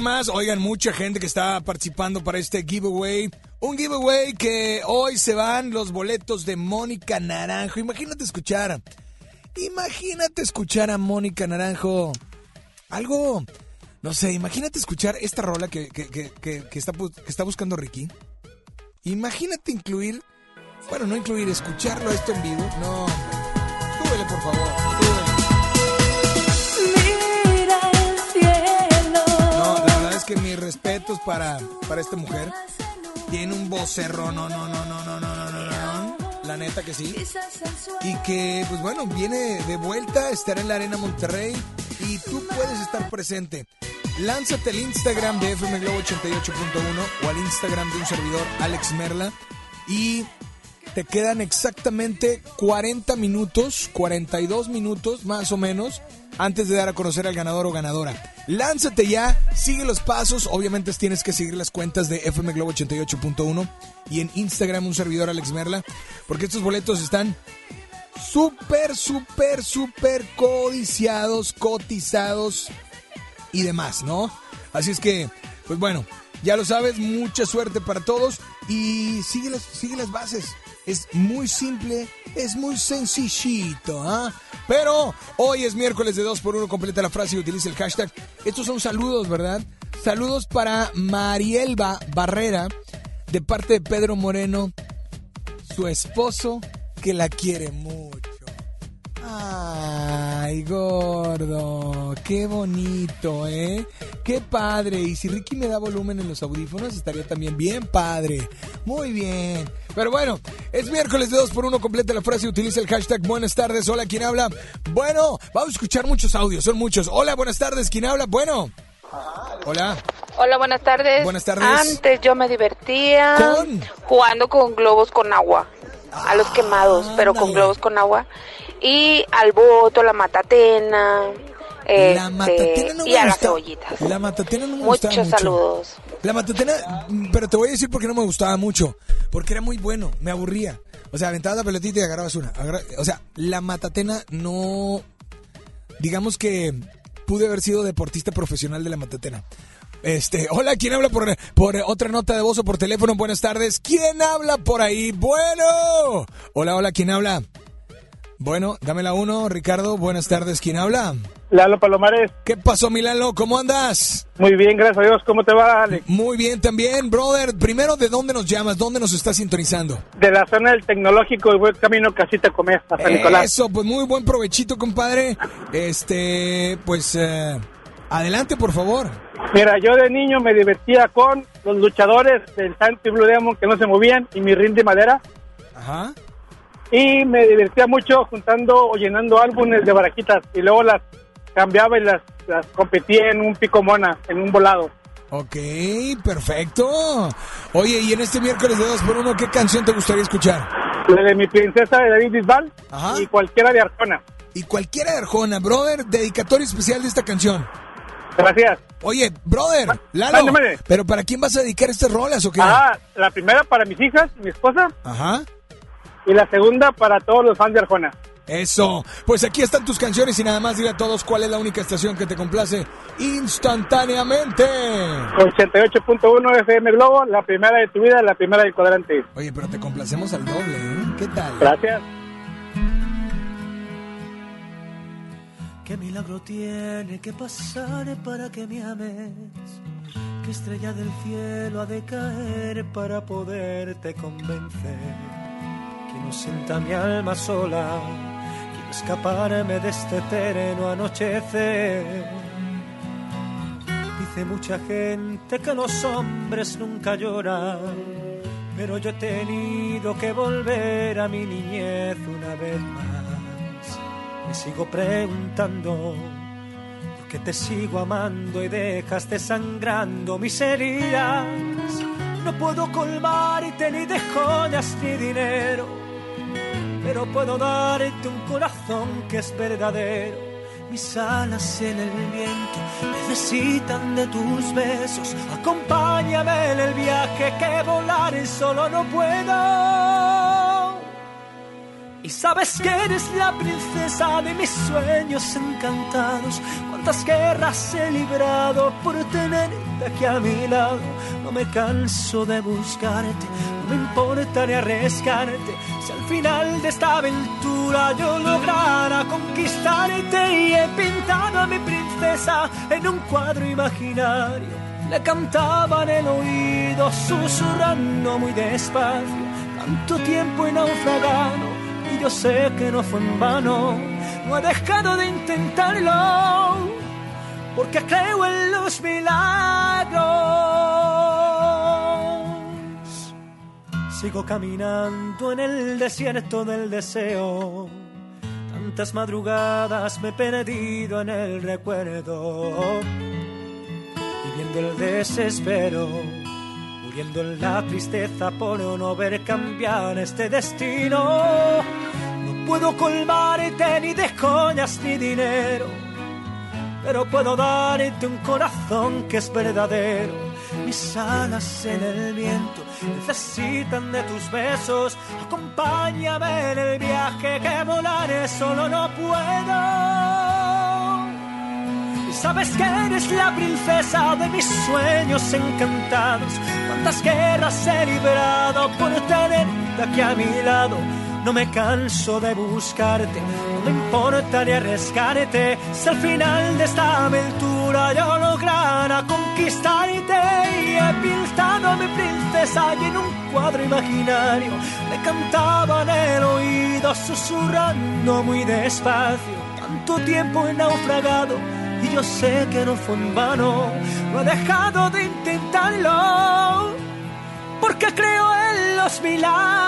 Más. Oigan, mucha gente que está participando para este giveaway. Un giveaway que hoy se van los boletos de Mónica Naranjo. Imagínate escuchar. Imagínate escuchar a Mónica Naranjo. Algo. No sé, imagínate escuchar esta rola que, que, que, que, está, está buscando Ricky. Imagínate incluir. Bueno, no incluir, escucharlo esto en vivo. No. Súbele, por favor. súbele. Que mis respetos para, para esta mujer. Tiene un vocerro, no, no, no, no, no, no, no, no. La neta que sí. Y que, pues bueno, viene de vuelta, estará en la Arena Monterrey y tú puedes estar presente. Lánzate al Instagram de FM Globo 88.1 o al Instagram de un servidor, Alex Merla, y te quedan exactamente 40 minutos, 42 minutos más o menos, antes de dar a conocer al ganador o ganadora. Lánzate ya, sigue los pasos, obviamente tienes que seguir las cuentas de FM Globo 88.1 y en Instagram un servidor Alex Merla, porque estos boletos están súper, súper, súper codiciados, cotizados y demás, ¿no? Así es que, pues bueno, ya lo sabes, mucha suerte para todos y sigue las, sigue las bases. Es muy simple, es muy sencillito, ¿ah? Pero hoy es miércoles de 2x1, completa la frase y utiliza el hashtag. Estos son saludos, ¿verdad? Saludos para Marielba Barrera, de parte de Pedro Moreno, su esposo, que la quiere mucho. Ay, gordo, qué bonito, ¿eh? Qué padre. Y si Ricky me da volumen en los audífonos, estaría también bien padre. Muy bien. Pero bueno, es miércoles de 2 por 1 completa la frase y utiliza el hashtag buenas tardes. Hola, ¿quién habla? Bueno, vamos a escuchar muchos audios, son muchos. Hola, buenas tardes, ¿quién habla? Bueno. Hola. Hola, buenas tardes. Buenas tardes. Antes yo me divertía ¿Con? jugando con globos con agua. A los quemados, pero con globos con agua. Y al voto, la matatena. La este, matatena no y a las cebollitas. La matatena no me Muchos gustaba mucho. saludos. La matatena, mm, pero te voy a decir por qué no me gustaba mucho. Porque era muy bueno, me aburría. O sea, aventabas la pelotita y agarrabas una. Agarra- O sea, la matatena no. Digamos que pude haber sido deportista profesional de la matatena. Este, hola, ¿quién habla por, por otra nota de voz o por teléfono? Buenas tardes. ¿Quién habla por ahí? Bueno. Hola, hola, ¿quién habla? Bueno, dame la uno, Ricardo. Buenas tardes, ¿quién habla? Lalo Palomares. ¿Qué pasó, Milano? ¿Cómo andas? Muy bien, gracias a Dios. ¿Cómo te va, Alex? Muy bien también, brother. Primero, ¿de dónde nos llamas? ¿Dónde nos estás sintonizando? De la zona del tecnológico y buen camino casi te comes a San Nicolás. Eso, pues muy buen provechito, compadre. Este, pues, eh, adelante, por favor. Mira, yo de niño me divertía con los luchadores del Santo y Blue Demon que no se movían y mi ring de madera. Ajá. Y me divertía mucho juntando o llenando álbumes de baraquitas y luego las cambiaba y las, las competía en un pico mona, en un volado. Ok, perfecto. Oye, y en este miércoles de 2 por 1 ¿qué canción te gustaría escuchar? La de mi princesa de David Bisbal Ajá. y cualquiera de Arjona. Y cualquiera de Arjona, brother, dedicatorio especial de esta canción. Gracias. Oye, brother, Lalo, mande, mande. ¿pero para quién vas a dedicar estas rolas o qué? Ah, la primera para mis hijas, mi esposa, Ajá. Y la segunda para todos los fans de Arjona. Eso. Pues aquí están tus canciones y nada más dile a todos cuál es la única estación que te complace instantáneamente. 88.1 FM Globo, la primera de tu vida, la primera del cuadrante. Oye, pero te complacemos al doble, ¿eh? ¿Qué tal? Gracias. ¿Qué milagro tiene que pasar para que me ames? ¿Qué estrella del cielo ha de caer para poderte convencer? No sienta mi alma sola, quiero escaparme de este eterno anochecer. Dice mucha gente que los hombres nunca lloran, pero yo he tenido que volver a mi niñez una vez más. Me sigo preguntando por qué te sigo amando y dejaste sangrando mis heridas. No puedo colmarte ni de joyas ni dinero, pero puedo darte un corazón que es verdadero. Mis alas en el viento necesitan de tus besos. Acompáñame en el viaje que volar solo no puedo. Y sabes que eres la princesa de mis sueños encantados. Cuántas guerras he librado por tenerte aquí a mi lado. No me canso de buscarte, no me importa ni arriesgarte. Si al final de esta aventura yo lograra conquistarte y he pintado a mi princesa en un cuadro imaginario. Le cantaba en el oído, susurrando muy despacio. Tanto tiempo he naufragado y yo sé que no fue en vano. No he dejado de intentarlo porque creo en los milagros. Sigo caminando en el desierto del deseo. Tantas madrugadas me he perdido en el recuerdo, viviendo el desespero muriendo en la tristeza por no ver cambiar este destino. Puedo colmarte ni de joyas ni dinero, pero puedo darte un corazón que es verdadero. Mis alas en el viento necesitan de tus besos. Acompáñame en el viaje que volaré solo no puedo. Sabes que eres la princesa de mis sueños encantados. Cuántas guerras he librado por tenerte aquí a mi lado. No me canso de buscarte, no me importa ni arriesgarte. Si al final de esta aventura yo lograra conquistarte y he pintado a mi princesa y en un cuadro imaginario me cantaba en el oído susurrando muy despacio. Tanto tiempo he naufragado y yo sé que no fue en vano, no he dejado de intentarlo, porque creo en los milagros.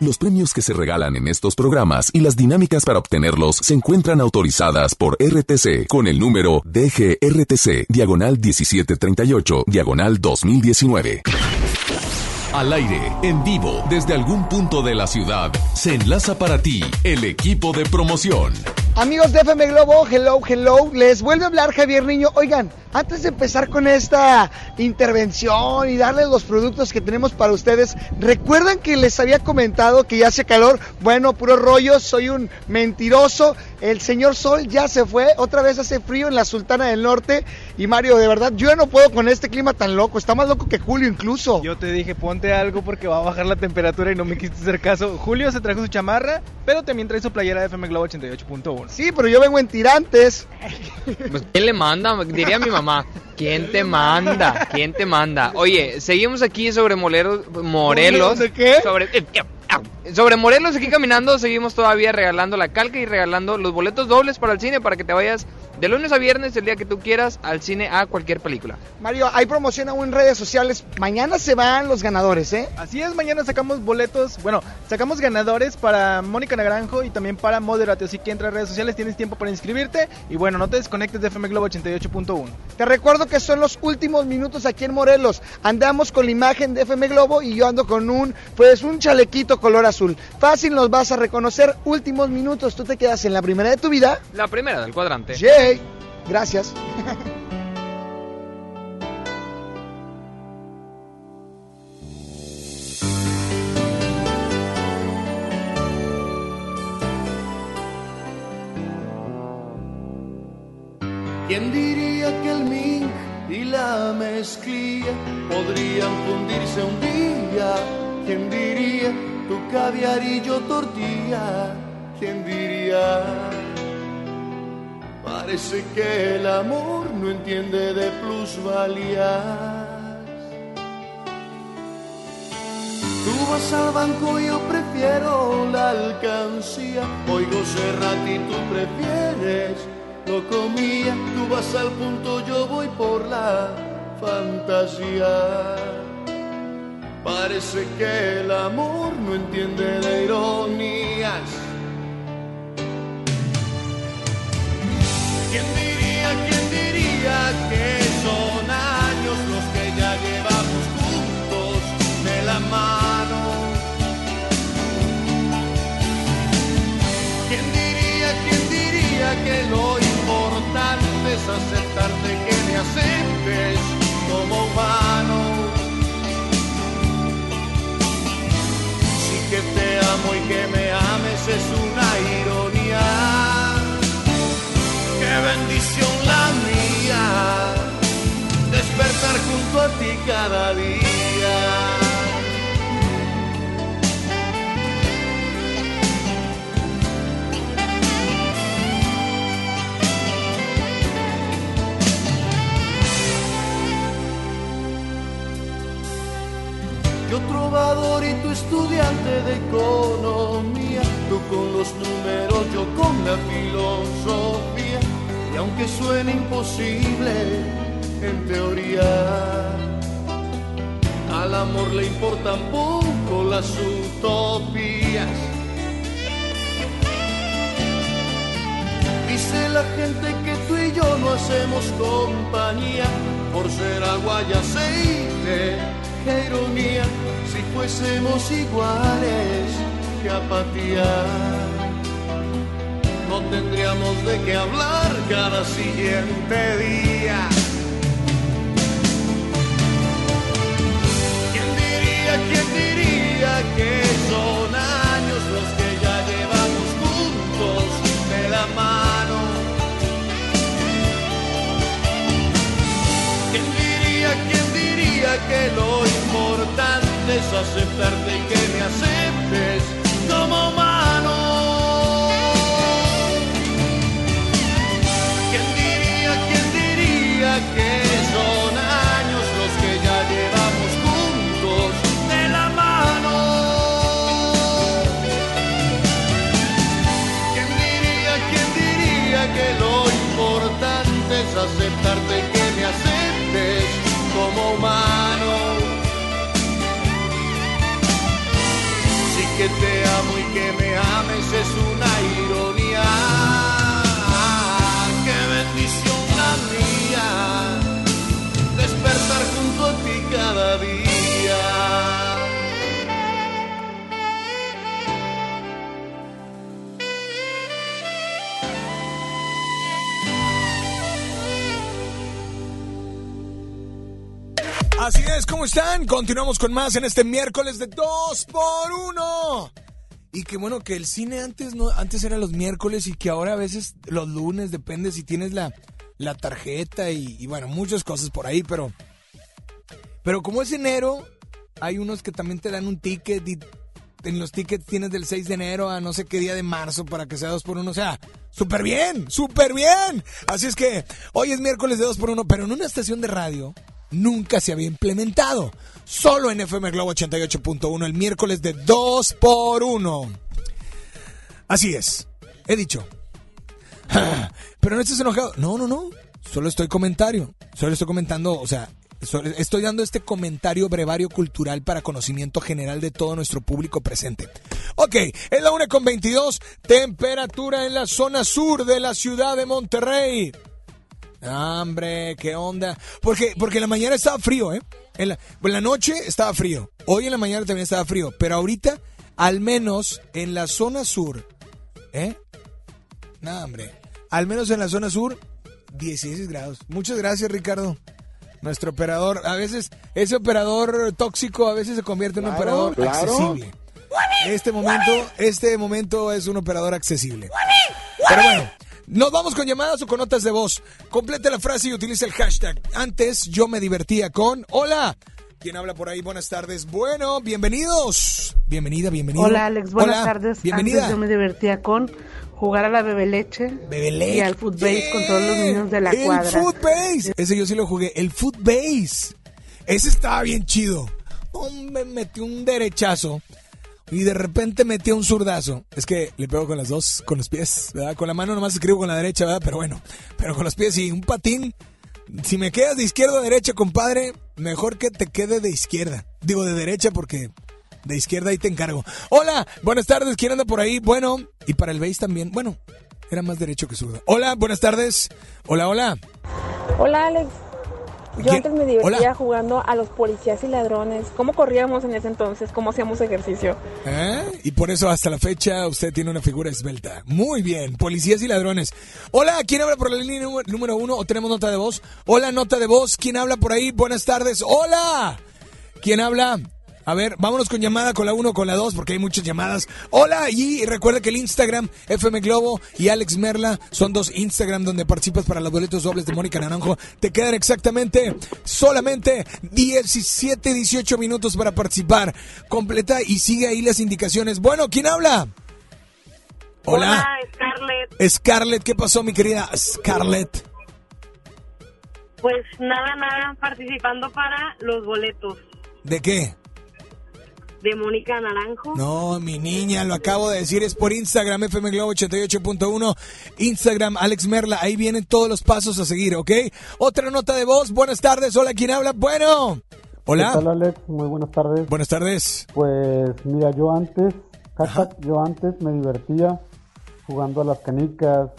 Los premios que se regalan en estos programas y las dinámicas para obtenerlos se encuentran autorizadas por RTC con el número DGRTC, diagonal 1738, diagonal 2019. Al aire, en vivo, desde algún punto de la ciudad, se enlaza para ti el equipo de promoción. Amigos de FM Globo, hello, hello. Les vuelve a hablar Javier Niño. Oigan, antes de empezar con esta intervención y darles los productos que tenemos para ustedes, ¿recuerdan que les había comentado que ya hace calor? Bueno, puro rollo, soy un mentiroso. El señor Sol ya se fue, otra vez hace frío en la Sultana del Norte. Y Mario, de verdad, yo ya no puedo con este clima tan loco, está más loco que Julio incluso. Yo te dije, ponte algo porque va a bajar la temperatura y no me quisiste hacer caso. Julio se trajo su chamarra, pero también trae su playera de FM Globo 88.1. Sí, pero yo vengo en tirantes. Pues, ¿quién le manda? Diría mi mamá. ¿Quién te manda? ¿Quién te manda? Oye, seguimos aquí sobre Moleros, Morelos. ¿De qué? Sobre, eh, sobre Morelos, aquí caminando, seguimos todavía regalando la calca y regalando los boletos dobles para el cine para que te vayas de lunes a viernes, el día que tú quieras, al cine a cualquier película. Mario, hay promoción aún en redes sociales. Mañana se van los ganadores, ¿eh? Así es, mañana sacamos boletos, bueno, sacamos ganadores para Mónica Naranjo y también para Moderate. Así que entra a redes sociales, tienes tiempo para inscribirte. Y bueno, no te desconectes de FM Globo 88.1. Te recuerdo que son los últimos minutos aquí en Morelos. Andamos con la imagen de FM Globo y yo ando con un, pues un chalequito color azul. Fácil nos vas a reconocer. Últimos minutos, tú te quedas en la primera de tu vida. La primera del cuadrante. Jay, gracias. <laughs> ¿Quién diría que el ming y la mezclilla podrían fundirse un día? ¿Quién diría tu caviar y yo tortilla? ¿Quién diría? Parece que el amor no entiende de plusvalías. Tú vas al banco, yo prefiero la alcancía. Oigo Serrat y tú prefieres lo comía. Tú vas al punto, yo voy por la fantasía. Parece que el amor no entiende de ironías. ¿Quién diría, quién diría que son años los que ya llevamos juntos de la mano? ¿Quién diría, quién diría que lo que me ames es una ironía. Qué bendición la mía, despertar junto a ti cada día. De economía, tú con los números, yo con la filosofía. Y aunque suene imposible en teoría, al amor le importan poco las utopías. Dice la gente que tú y yo no hacemos compañía por ser agua y aceite qué ironía si fuésemos iguales, qué apatía. No tendríamos de qué hablar cada siguiente día. ¿Quién diría, quién diría que son años los que ya llevamos juntos de la mano? ¿Quién diría, quién diría que lo aceptarte y que me aceptes como humano. ¿Quién diría, quién diría que son años los que ya llevamos juntos de la mano? ¿Quién diría, quién diría que lo importante es aceptarte y que me aceptes como humano? Que te amo y que me ames es una ironía. Qué bendición la mía, despertar junto a ti cada día. Así es, ¿cómo están? Continuamos con más en este miércoles de 2 por 1 Y qué bueno que el cine antes no antes era los miércoles y que ahora a veces los lunes, depende si tienes la, la tarjeta y, y bueno, muchas cosas por ahí, pero pero como es enero, hay unos que también te dan un ticket y en los tickets tienes del 6 de enero a no sé qué día de marzo para que sea 2 por 1 O sea, súper bien, súper bien. Así es que hoy es miércoles de 2 por 1 pero en una estación de radio nunca se había implementado. Solo en FM Globo 88.1 el miércoles de 2 por 1 Así es, he dicho. <laughs> Pero no estés enojado. No, no, no. Solo estoy comentario. Solo estoy comentando, o sea, estoy dando este comentario brevario cultural para conocimiento general de todo nuestro público presente. Ok, es la 1 con 22. Temperatura en la zona sur de la ciudad de Monterrey. Hombre, qué onda. Porque, porque en la mañana estaba frío, ¿eh? En la, en la noche estaba frío. Hoy en la mañana también estaba frío. Pero ahorita, al menos en la zona sur, ¿eh? No, hombre. Al menos en la zona sur, 16 grados. Muchas gracias, Ricardo. Nuestro operador, a veces, ese operador tóxico a veces se convierte en un Claro, operador claro. accesible. Este momento, este momento es un operador accesible. Pero bueno, nos vamos con llamadas o con notas de voz. Complete la frase y utilice el hashtag. Antes yo me divertía con Hola. ¿Quién habla por ahí? Buenas tardes. Bueno, bienvenidos. Bienvenida, bienvenido. Hola Alex, buenas Hola, tardes. Bienvenida. Antes yo me divertía con jugar a la bebe leche Bebeleche. y al footbase con todos los niños de la el cuadra. Footbase. Ese yo sí lo jugué. El Footbase. Ese estaba bien chido. Hombre, metió un derechazo. Y de repente metió un zurdazo. Es que le pego con las dos, con los pies, ¿verdad? Con la mano nomás escribo con la derecha, ¿verdad? Pero bueno, pero con los pies y un patín. Si me quedas de izquierda a derecha, compadre, mejor que te quede de izquierda. Digo de derecha porque de izquierda ahí te encargo. Hola, buenas tardes, ¿quién anda por ahí? Bueno, y para el base también. Bueno, era más derecho que zurdo. Hola, buenas tardes. Hola, hola. Hola Alex, Yo ¿Quién? antes me divertía Hola. jugando a los policías y ladrones. ¿Cómo corríamos en ese entonces? ¿Cómo hacíamos ejercicio? ¿Eh? Y por eso hasta la fecha usted tiene una figura esbelta. Muy bien, policías y ladrones. Hola, ¿quién habla por la línea número uno o tenemos nota de voz? Hola, nota de voz, ¿quién habla por ahí? Buenas tardes. Hola, ¿quién habla? A ver, vámonos con llamada con la 1 con la 2 porque hay muchas llamadas. Hola, y recuerda que el Instagram FM Globo y Alex Merla son dos Instagram donde participas para los boletos dobles de Mónica Naranjo. Te quedan exactamente solamente 17, 18 minutos para participar. Completa y sigue ahí las indicaciones. Bueno, ¿quién habla? Hola. Scarlett. Scarlett, ¿qué pasó, mi querida Scarlett? Pues nada, nada, participando para los boletos ¿De qué? De Mónica Naranjo. No, mi niña, lo acabo de decir, es por Instagram, FM Globo 88.1, Instagram, Alex Merla, ahí vienen todos los pasos a seguir, ¿ok? Otra nota de voz, buenas tardes, hola, ¿quién habla? Bueno. Hola. ¿Qué tal, Alex? Muy buenas tardes. Buenas tardes. Pues mira, yo antes, hashtag, yo antes me divertía jugando a las canicas,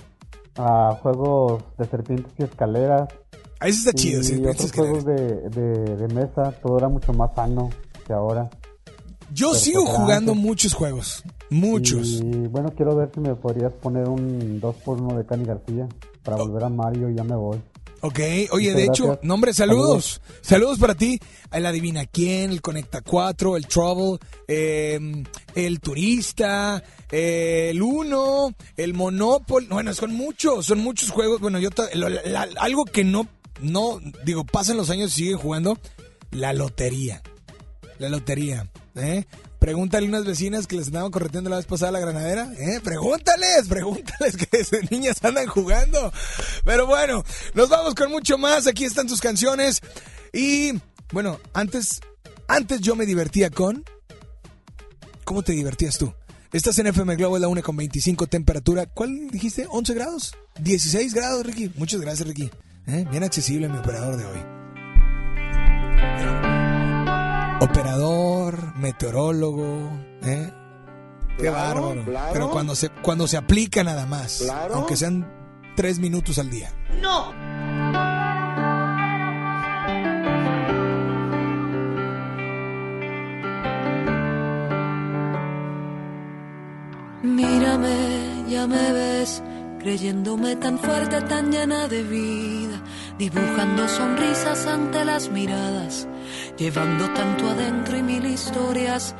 a juegos de serpientes y escaleras. Ah, ese está y chido, serpientes y otros juegos de, de, de mesa, todo era mucho más sano que ahora. Yo sigo pues, jugando muchos juegos, muchos. Y bueno, quiero ver si me podrías poner un 2x1 de Cani García para volver a Mario y ya me voy. Ok, oye, Muchas de hecho, gracias. nombre, saludos. saludos. para ti. El Adivina quién, el Conecta 4, el Trouble, eh, el Turista, eh, el Uno, el Monopoly. Bueno, son muchos, son muchos juegos. Bueno, yo lo- la- algo que no, no, digo, pasan los años y siguen jugando, la lotería. La lotería, ¿eh? Pregúntale a unas vecinas que les andaban correteando la vez pasada la granadera, ¿eh? Pregúntales, pregúntales que desde <laughs> niñas andan jugando. Pero bueno, nos vamos con mucho más. Aquí están tus canciones. Y bueno, antes, antes yo me divertía con. ¿Cómo te divertías tú? Estás en FM Globo, es la 1 con 25 temperatura. ¿Cuál dijiste? ¿11 grados? ¿16 grados, Ricky? Muchas gracias, Ricky. ¿Eh? Bien accesible mi operador de hoy. Operador, meteorólogo, ¿eh? Qué Claro, bárbaro. claro. Pero cuando se, cuando se aplica nada más. Claro. Aunque sean tres minutos al día. No. Mírame, ya me ves, creyéndome tan fuerte, tan llena de vida, dibujando sonrisas ante las miradas, llevando tanto adentro y mil historias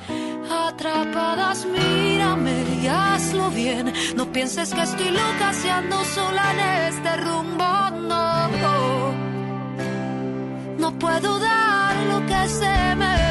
atrapadas. Mírame y hazlo bien, no pienses que estoy loca si ando sola en este rumbo, no. No puedo dar lo que se me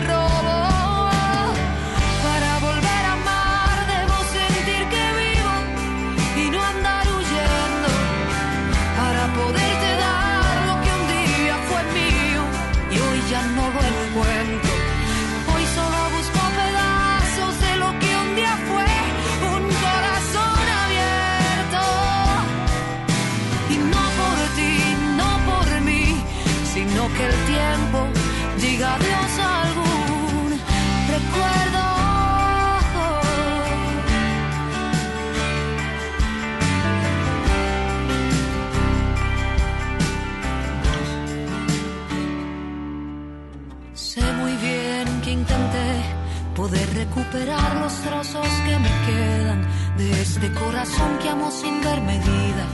los trozos que me quedan de este corazón que amo sin ver medida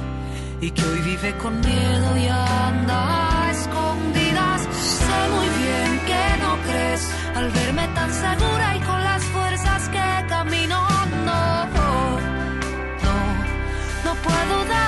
y que hoy vive con miedo y anda a escondidas. Sé muy bien que no crees al verme tan segura y con las fuerzas que camino. No, no, no puedo dar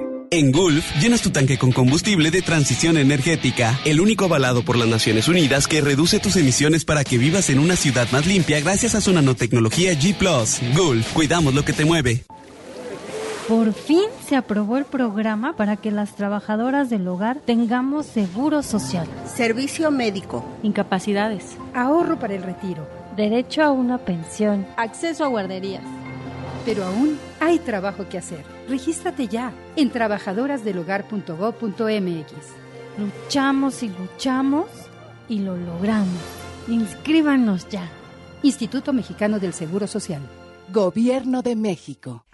En Gulf, llenas tu tanque con combustible de transición energética, el único avalado por las Naciones Unidas que reduce tus emisiones para que vivas en una ciudad más limpia gracias a su nanotecnología G ⁇ Gulf, cuidamos lo que te mueve. Por fin se aprobó el programa para que las trabajadoras del hogar tengamos seguro social, servicio médico, incapacidades, ahorro para el retiro, derecho a una pensión, acceso a guarderías. Pero aún hay trabajo que hacer. Regístrate ya en trabajadorasdelhogar.gov.mx. Luchamos y luchamos y lo logramos. Inscríbanos ya. Instituto Mexicano del Seguro Social. Gobierno de México.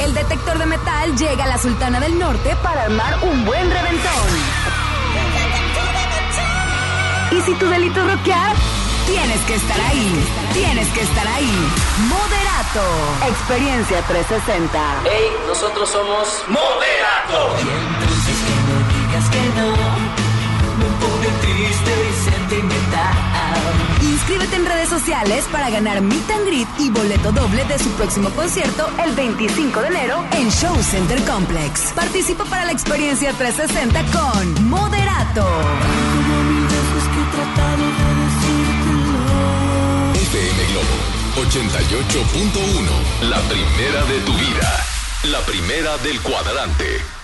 El detector de metal llega a la Sultana del Norte para armar un buen reventón. Y si tu delito es rockear, tienes que estar ahí. Tienes que estar ahí. Moderato. Experiencia 360. Hey, nosotros somos Moderato. Y entonces que no digas que no. Triste y sentimental. Inscríbete en redes sociales para ganar Meet and Greet y boleto doble de su próximo concierto el 25 de enero en Show Center Complex. Participa para la experiencia 360 con Moderato. FM Globo 88.1, la primera de tu vida, la primera del cuadrante.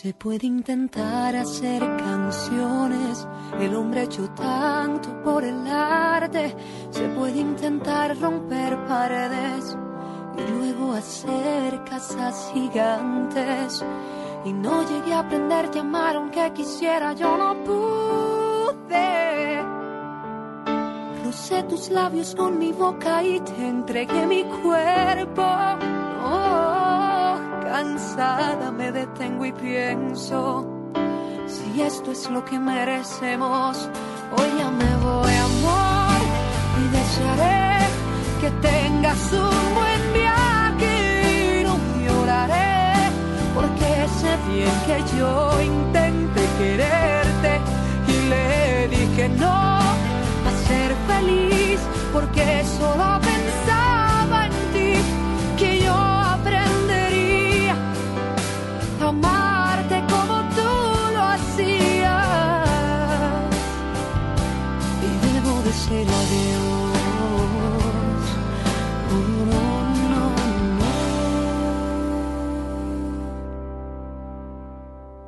Se puede intentar hacer canciones, el hombre ha hecho tanto por el arte. Se puede intentar romper paredes y luego hacer casas gigantes. Y no llegué a aprender a amar aunque quisiera, yo no pude. Rocé tus labios con mi boca y te entregué mi cuerpo. Oh, cansada me detengo y pienso. Si esto es lo que merecemos. Hoy ya me voy, amor, y desearé que tengas un buen viaje y no lloraré, porque sé bien que yo intenté quererte y le dije no a ser feliz, porque solo pensaba no.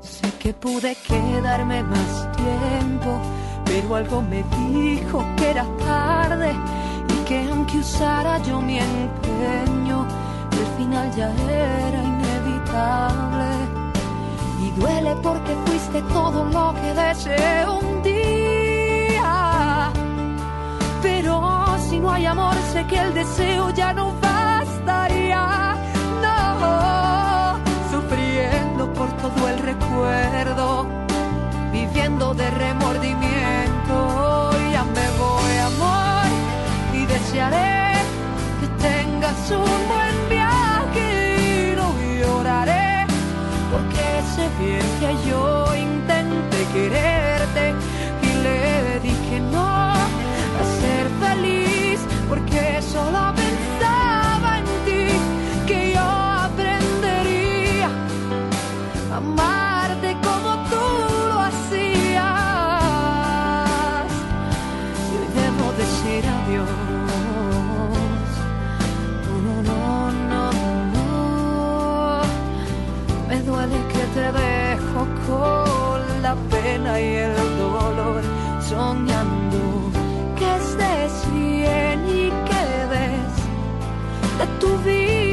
Sé que pude quedarme más tiempo, pero algo me dijo que era tarde y que aunque usara yo mi empeño, el final ya era inevitable. Y duele porque fuiste todo lo que deseé un día. Pero si no hay amor, sé que el deseo ya no bastaría. No, sufriendo por todo el recuerdo, viviendo de remordimiento. Ya me voy, amor, y desearé que tengas un buen viaje y no lloraré porque sé bien que yo intenté quererte te dejo con la pena y el dolor, soñando que estés bien y que des de tu vida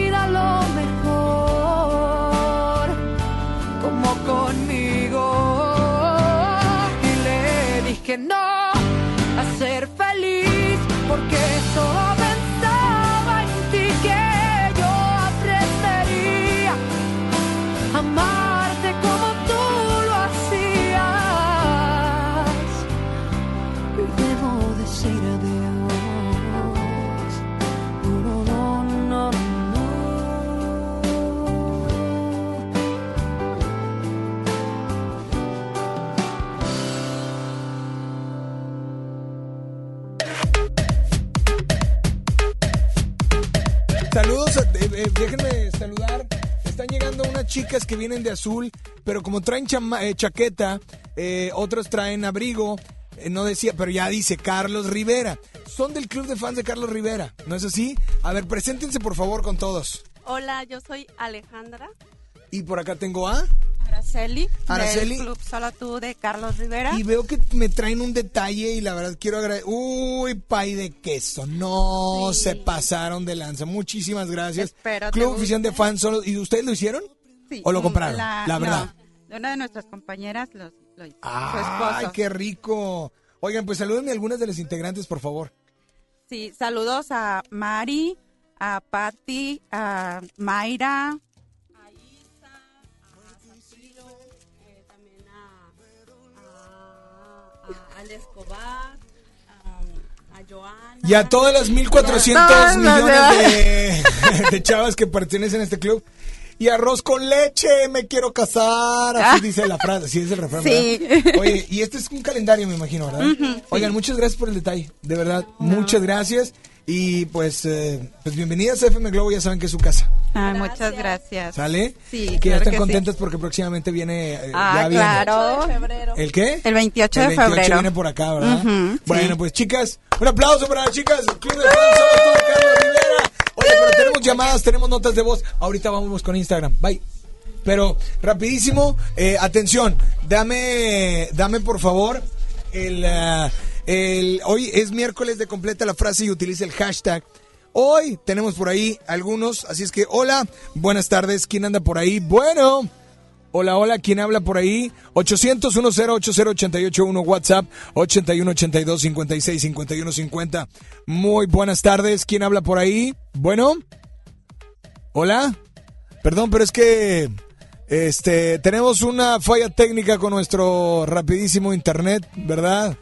déjenme saludar. Están llegando unas chicas que vienen de azul, pero como traen chama- eh, chaqueta, eh, otras traen abrigo. eh, no decía, pero ya dice Carlos Rivera. Son del club de fans de Carlos Rivera, ¿no es así? A ver, preséntense por favor con todos. Hola, yo soy Alejandra Y por acá tengo a... Araceli, Araceli. del Club Solo Tú de Carlos Rivera. Y veo que me traen un detalle y la verdad quiero agradecer. Uy, pay de queso. No se pasaron de lanza. Muchísimas gracias. Espero Club. Oficial de Fans solo. ¿Y ustedes lo hicieron? Sí, ¿O lo compraron? La, verdad. una de nuestras compañeras, los, los- su Ay, qué rico. Oigan, pues salúdenme a algunas de las integrantes, por favor. Sí, saludos a Mari, a Patti, a Mayra. A Al Escobar, a, a Joana. Y a todas las 1400 Todas las millones de, <laughs> de chavas que pertenecen a este club. Y arroz con leche, me quiero casar. Así Ah. dice la frase, así es el refrán. Sí. ¿verdad? Oye, y este es un calendario, me imagino, ¿verdad? Oigan, muchas gracias por el detalle. De verdad, muchas gracias. Y pues, eh, pues bienvenidas a FM Globo, ya saben que es su casa. Ay, muchas gracias. ¿Sale? Sí, que ya claro están que sí. contentas porque próximamente viene. eh, Ah, ya viene. claro. ¿El qué? El 28 El de 28 febrero. viene por acá, ¿verdad? Bueno, sí. pues chicas, un aplauso para las chicas. Club de Fans, Carlos Rivera. Oye, pero tenemos llamadas, tenemos notas de voz. Ahorita vamos con Instagram. Bye. Pero rapidísimo, eh, atención, dame, dame por favor el, ah, el, hoy es miércoles de completa la frase y utiliza el hashtag. Hoy tenemos por ahí algunos, así es que hola, buenas tardes, ¿quién anda por ahí? Bueno, hola, hola, ¿quién habla por ahí? 800 10 881 WhatsApp 81 82 56 51 50. Muy buenas tardes, ¿quién habla por ahí? Bueno, hola. Perdón, pero es que Este, tenemos una falla técnica con nuestro rapidísimo internet, ¿verdad?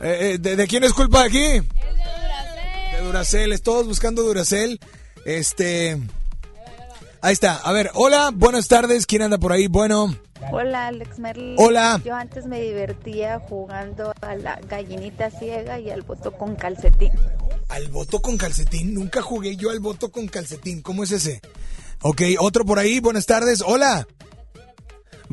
Eh, eh, ¿de, de quién es culpa aquí? De Duracell, todos buscando Duracell. Este, ahí está. A ver, hola, buenas tardes. ¿Quién anda por ahí? Bueno, Hola, Alex Merli. Hola. Yo antes me divertía jugando a la gallinita ciega y al voto con calcetín. al voto con calcetín. Nunca jugué yo al voto con calcetín. ¿Cómo es ese? Ok, otro por ahí. Buenas tardes. Hola.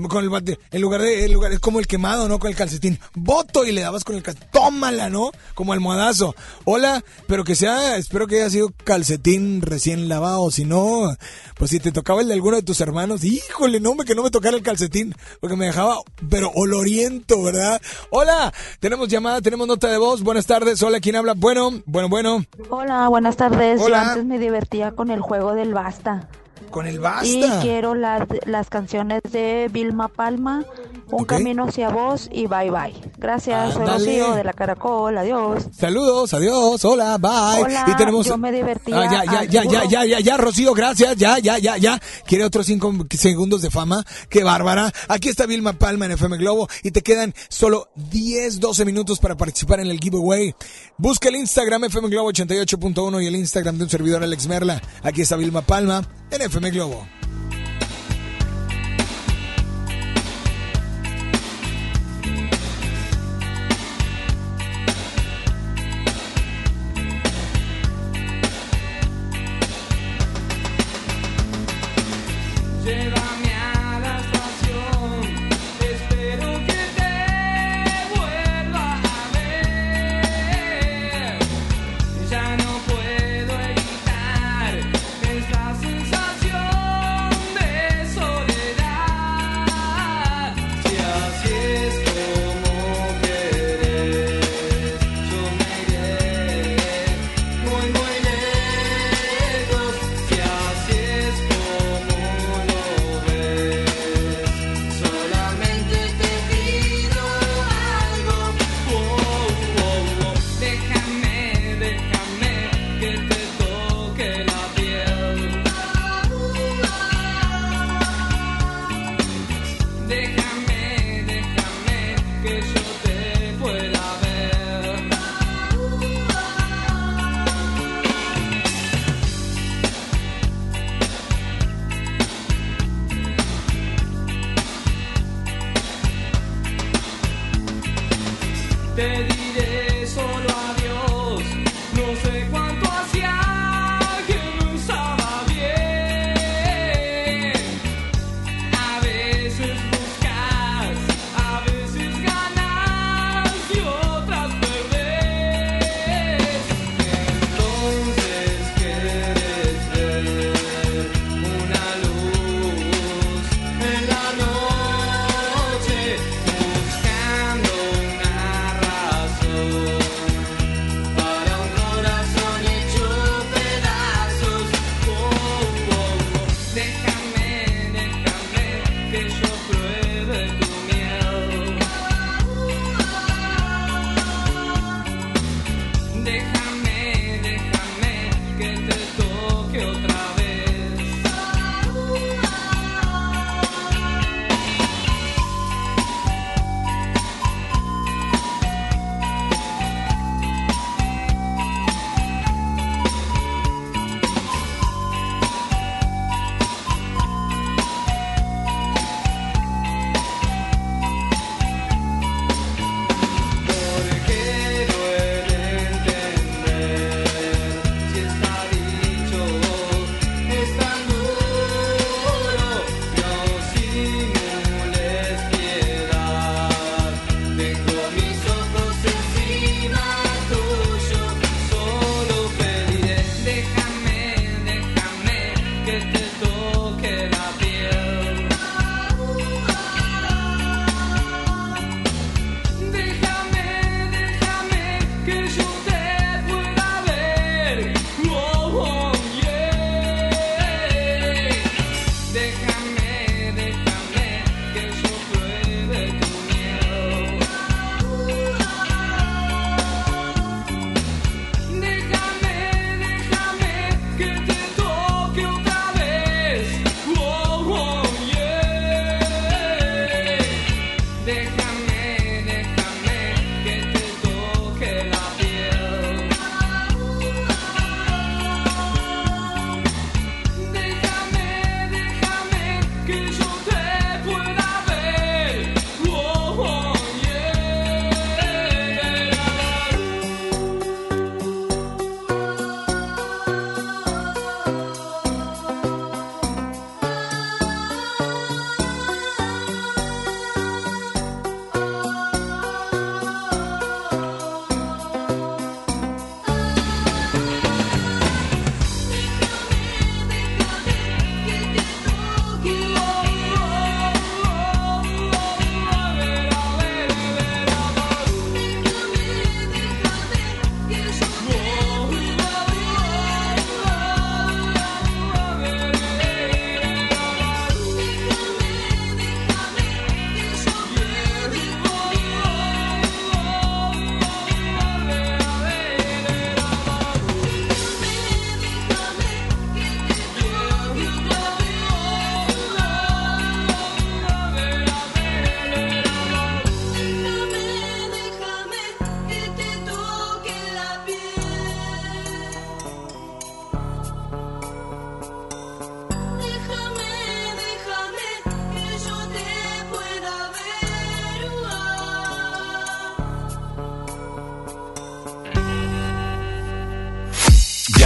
Con el bate- en lugar de, en lugar, es como el quemado, ¿no? Con el calcetín. Voto y le dabas con el calcetín. Tómala, ¿no? Como almohadazo. Hola, pero que sea, espero que haya sido calcetín recién lavado. Si no, pues si te tocaba el de alguno de tus hermanos, híjole, no, me que no me tocara el calcetín. Porque me dejaba, pero oloriento, ¿verdad? Hola, tenemos llamada, tenemos nota de voz. Buenas tardes. Hola, ¿quién habla? Bueno, bueno, bueno. Hola, buenas tardes. Hola. Yo antes me divertía con el juego del basta. Con el Y basta. quiero las, las canciones de Vilma Palma, Un camino hacia vos y bye bye. Gracias, soy. Rocío de la Caracol, adiós. Saludos, adiós, hola, bye. Hola, y tenemos. yo me divertía Ah, ya, ya, ya, ya, ya, ya, ya, Rocío, gracias, ya, ya, ya, ya. Quiere otros cinco segundos de fama. Qué bárbara. Aquí está Vilma Palma en FM Globo y te quedan solo 10, 12 minutos para participar en el giveaway. Busca el Instagram FM Globo 88.1 y el Instagram de un servidor Alex Merla. Aquí está Vilma Palma en FM Globo.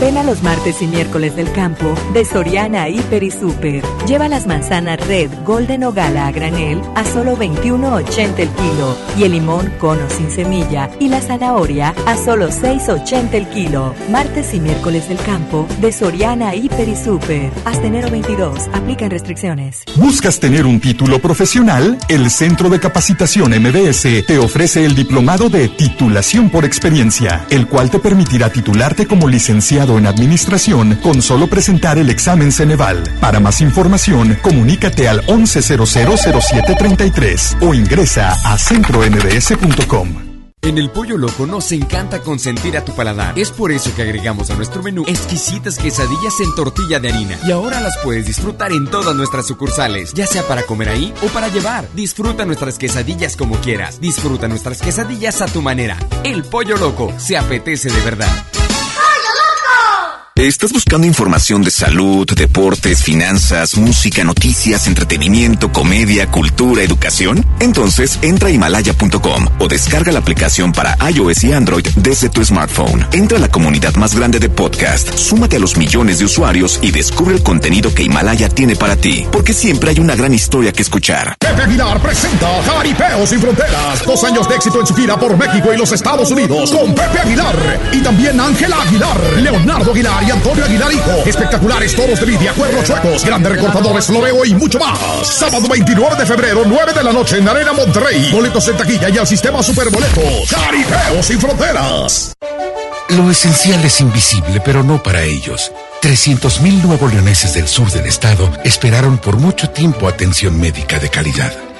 Ven a los martes y miércoles del campo de Soriana Hiper y Super. Lleva las manzanas Red, Golden o Gala a granel a solo 21.80 el kilo y el limón cono sin semilla y la zanahoria a solo 6.80 el kilo. Martes y miércoles del campo de Soriana Hiper y Super. Hasta enero 22. Aplican restricciones. ¿Buscas tener un título profesional? El Centro de Capacitación MBS te ofrece el diplomado de titulación por experiencia, el cual te permitirá titularte como licenciado en administración con solo presentar el examen Ceneval. Para más información, comunícate al 11000733 o ingresa a centrombs.com. En el Pollo Loco nos encanta consentir a tu paladar. Es por eso que agregamos a nuestro menú exquisitas quesadillas en tortilla de harina. Y ahora las puedes disfrutar en todas nuestras sucursales, ya sea para comer ahí o para llevar. Disfruta nuestras quesadillas como quieras. Disfruta nuestras quesadillas a tu manera. El Pollo Loco se apetece de verdad. ¿Estás buscando información de salud, deportes, finanzas, música, noticias, entretenimiento, comedia, cultura, educación? Entonces entra a himalaya.com o descarga la aplicación para iOS y Android desde tu smartphone. Entra a la comunidad más grande de podcast, súmate a los millones de usuarios y descubre el contenido que Himalaya tiene para ti, porque siempre hay una gran historia que escuchar. Pepe Aguilar presenta Jaripeo sin Fronteras. Dos años de éxito en su gira por México y los Estados Unidos con Pepe Aguilar y también Ángela Aguilar, Leonardo Aguilar y Antonio Aguilar Hijo. Espectaculares toros de lidia, cuernos chuecos, grandes recortadores, floreo y mucho más. Sábado 29 de febrero, 9 de la noche en Arena Monterrey. Boletos en taquilla y al sistema Superboletos. Jaripeo sin Fronteras. Lo esencial es invisible, pero no para ellos. 300.000 nuevos leoneses del sur del estado esperaron por mucho tiempo atención médica de calidad.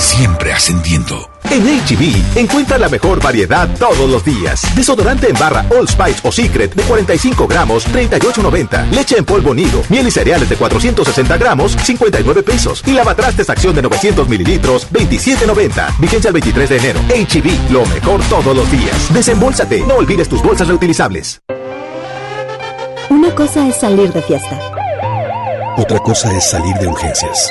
Siempre ascendiendo. En HB, encuentra la mejor variedad todos los días. Desodorante en barra All Spice o Secret de 45 gramos, 38.90. Leche en polvo nido, miel y cereales de 460 gramos, 59 pesos. Y lavatrastes acción de 900 mililitros, 27.90. Vigencia el 23 de enero. HB, lo mejor todos los días. Desembolsate, no olvides tus bolsas reutilizables. Una cosa es salir de fiesta. Otra cosa es salir de urgencias.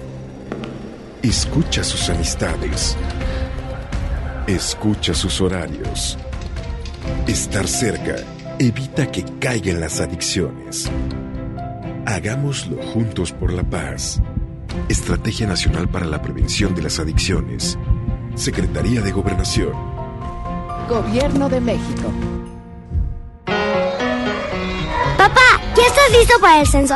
Escucha sus amistades. Escucha sus horarios. Estar cerca evita que caigan las adicciones. Hagámoslo juntos por la paz. Estrategia Nacional para la Prevención de las Adicciones. Secretaría de Gobernación. Gobierno de México. Papá, ¿ya estás listo para el censo?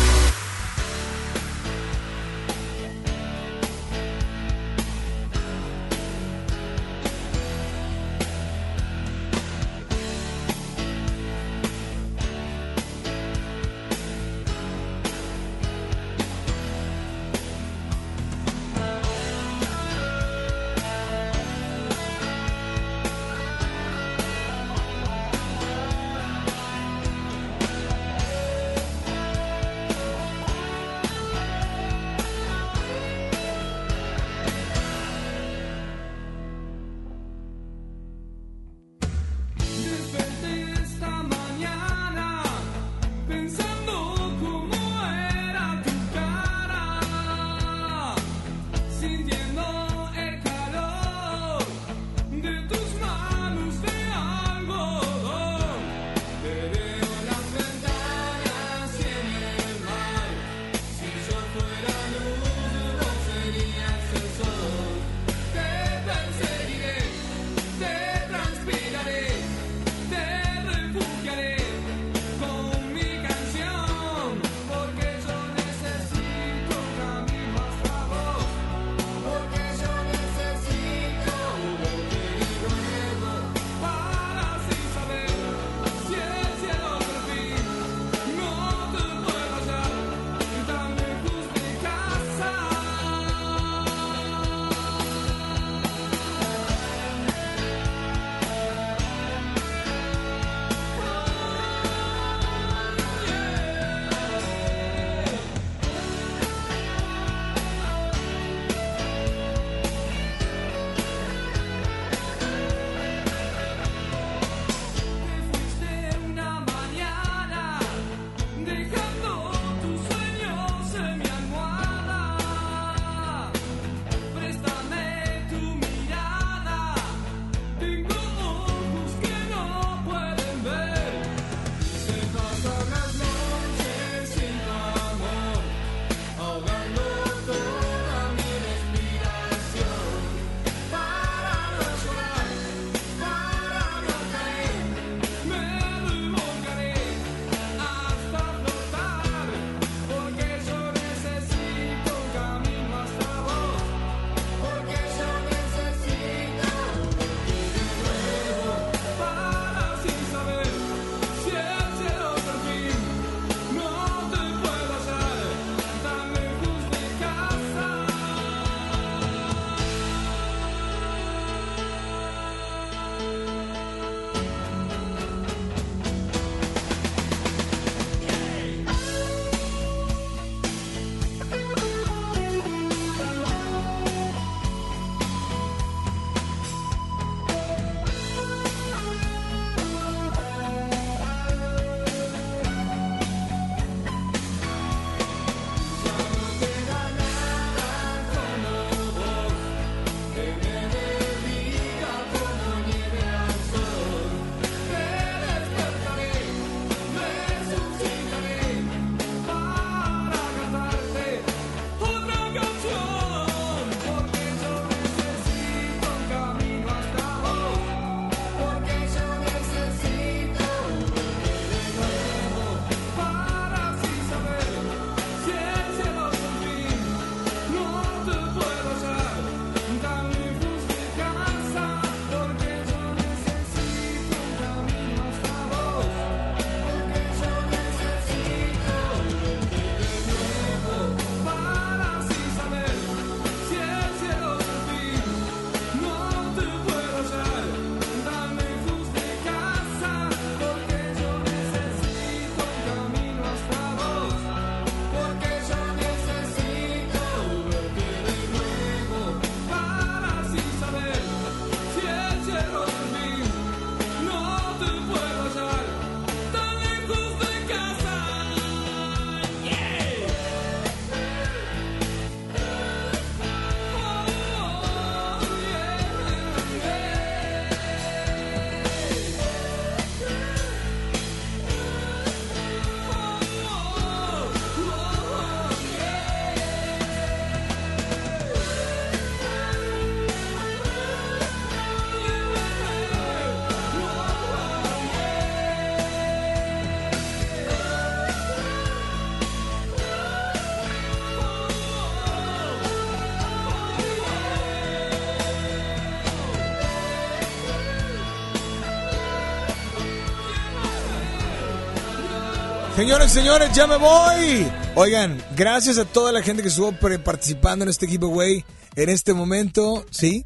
Señores, señores, ya me voy. Oigan, gracias a toda la gente que estuvo participando en este giveaway en este momento, ¿sí?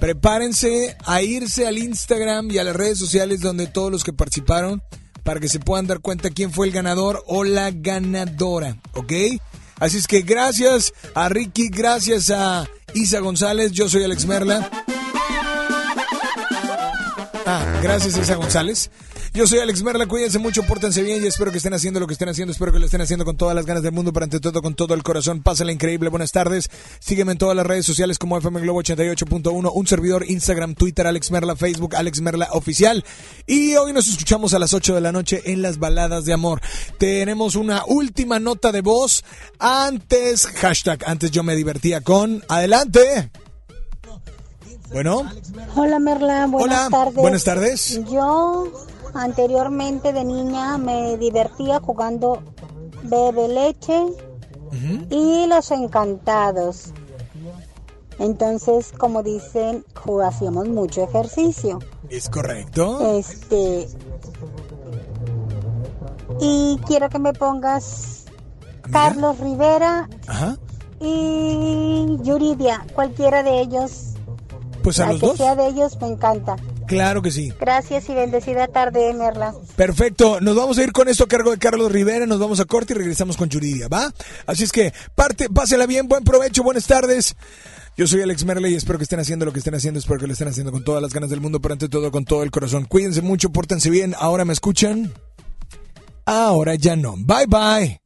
Prepárense a irse al Instagram y a las redes sociales donde todos los que participaron para que se puedan dar cuenta quién fue el ganador o la ganadora, ¿ok? Así es que gracias a Ricky, gracias a Isa González, yo soy Alex Merla. Ah, gracias Isa González. Yo soy Alex Merla, cuídense mucho, pórtense bien y espero que estén haciendo lo que estén haciendo, espero que lo estén haciendo con todas las ganas del mundo, pero ante todo con todo el corazón. Pásenla increíble, buenas tardes. Sígueme en todas las redes sociales como FM Globo 88.1, un servidor, Instagram, Twitter, Alex Merla, Facebook, Alex Merla Oficial. Y hoy nos escuchamos a las 8 de la noche en las baladas de amor. Tenemos una última nota de voz. Antes, hashtag, antes yo me divertía con... Adelante. Bueno. Hola Merla, buenas Hola, tardes. buenas tardes. Yo anteriormente de niña me divertía jugando bebe leche y los encantados. Entonces, como dicen, hacíamos mucho ejercicio. Es correcto. Este y quiero que me pongas Carlos Rivera Ajá. y Yuridia, cualquiera de ellos. Pues a La los que dos. sea de ellos me encanta. Claro que sí. Gracias y bendecida tarde, Merla. Perfecto, nos vamos a ir con esto a cargo de Carlos Rivera, nos vamos a corte y regresamos con Yuridia, ¿va? Así es que, parte, pásela bien, buen provecho, buenas tardes. Yo soy Alex Merle y espero que estén haciendo lo que estén haciendo, espero que lo estén haciendo con todas las ganas del mundo, pero ante todo con todo el corazón. Cuídense mucho, pórtense bien, ahora me escuchan. Ahora ya no. Bye bye.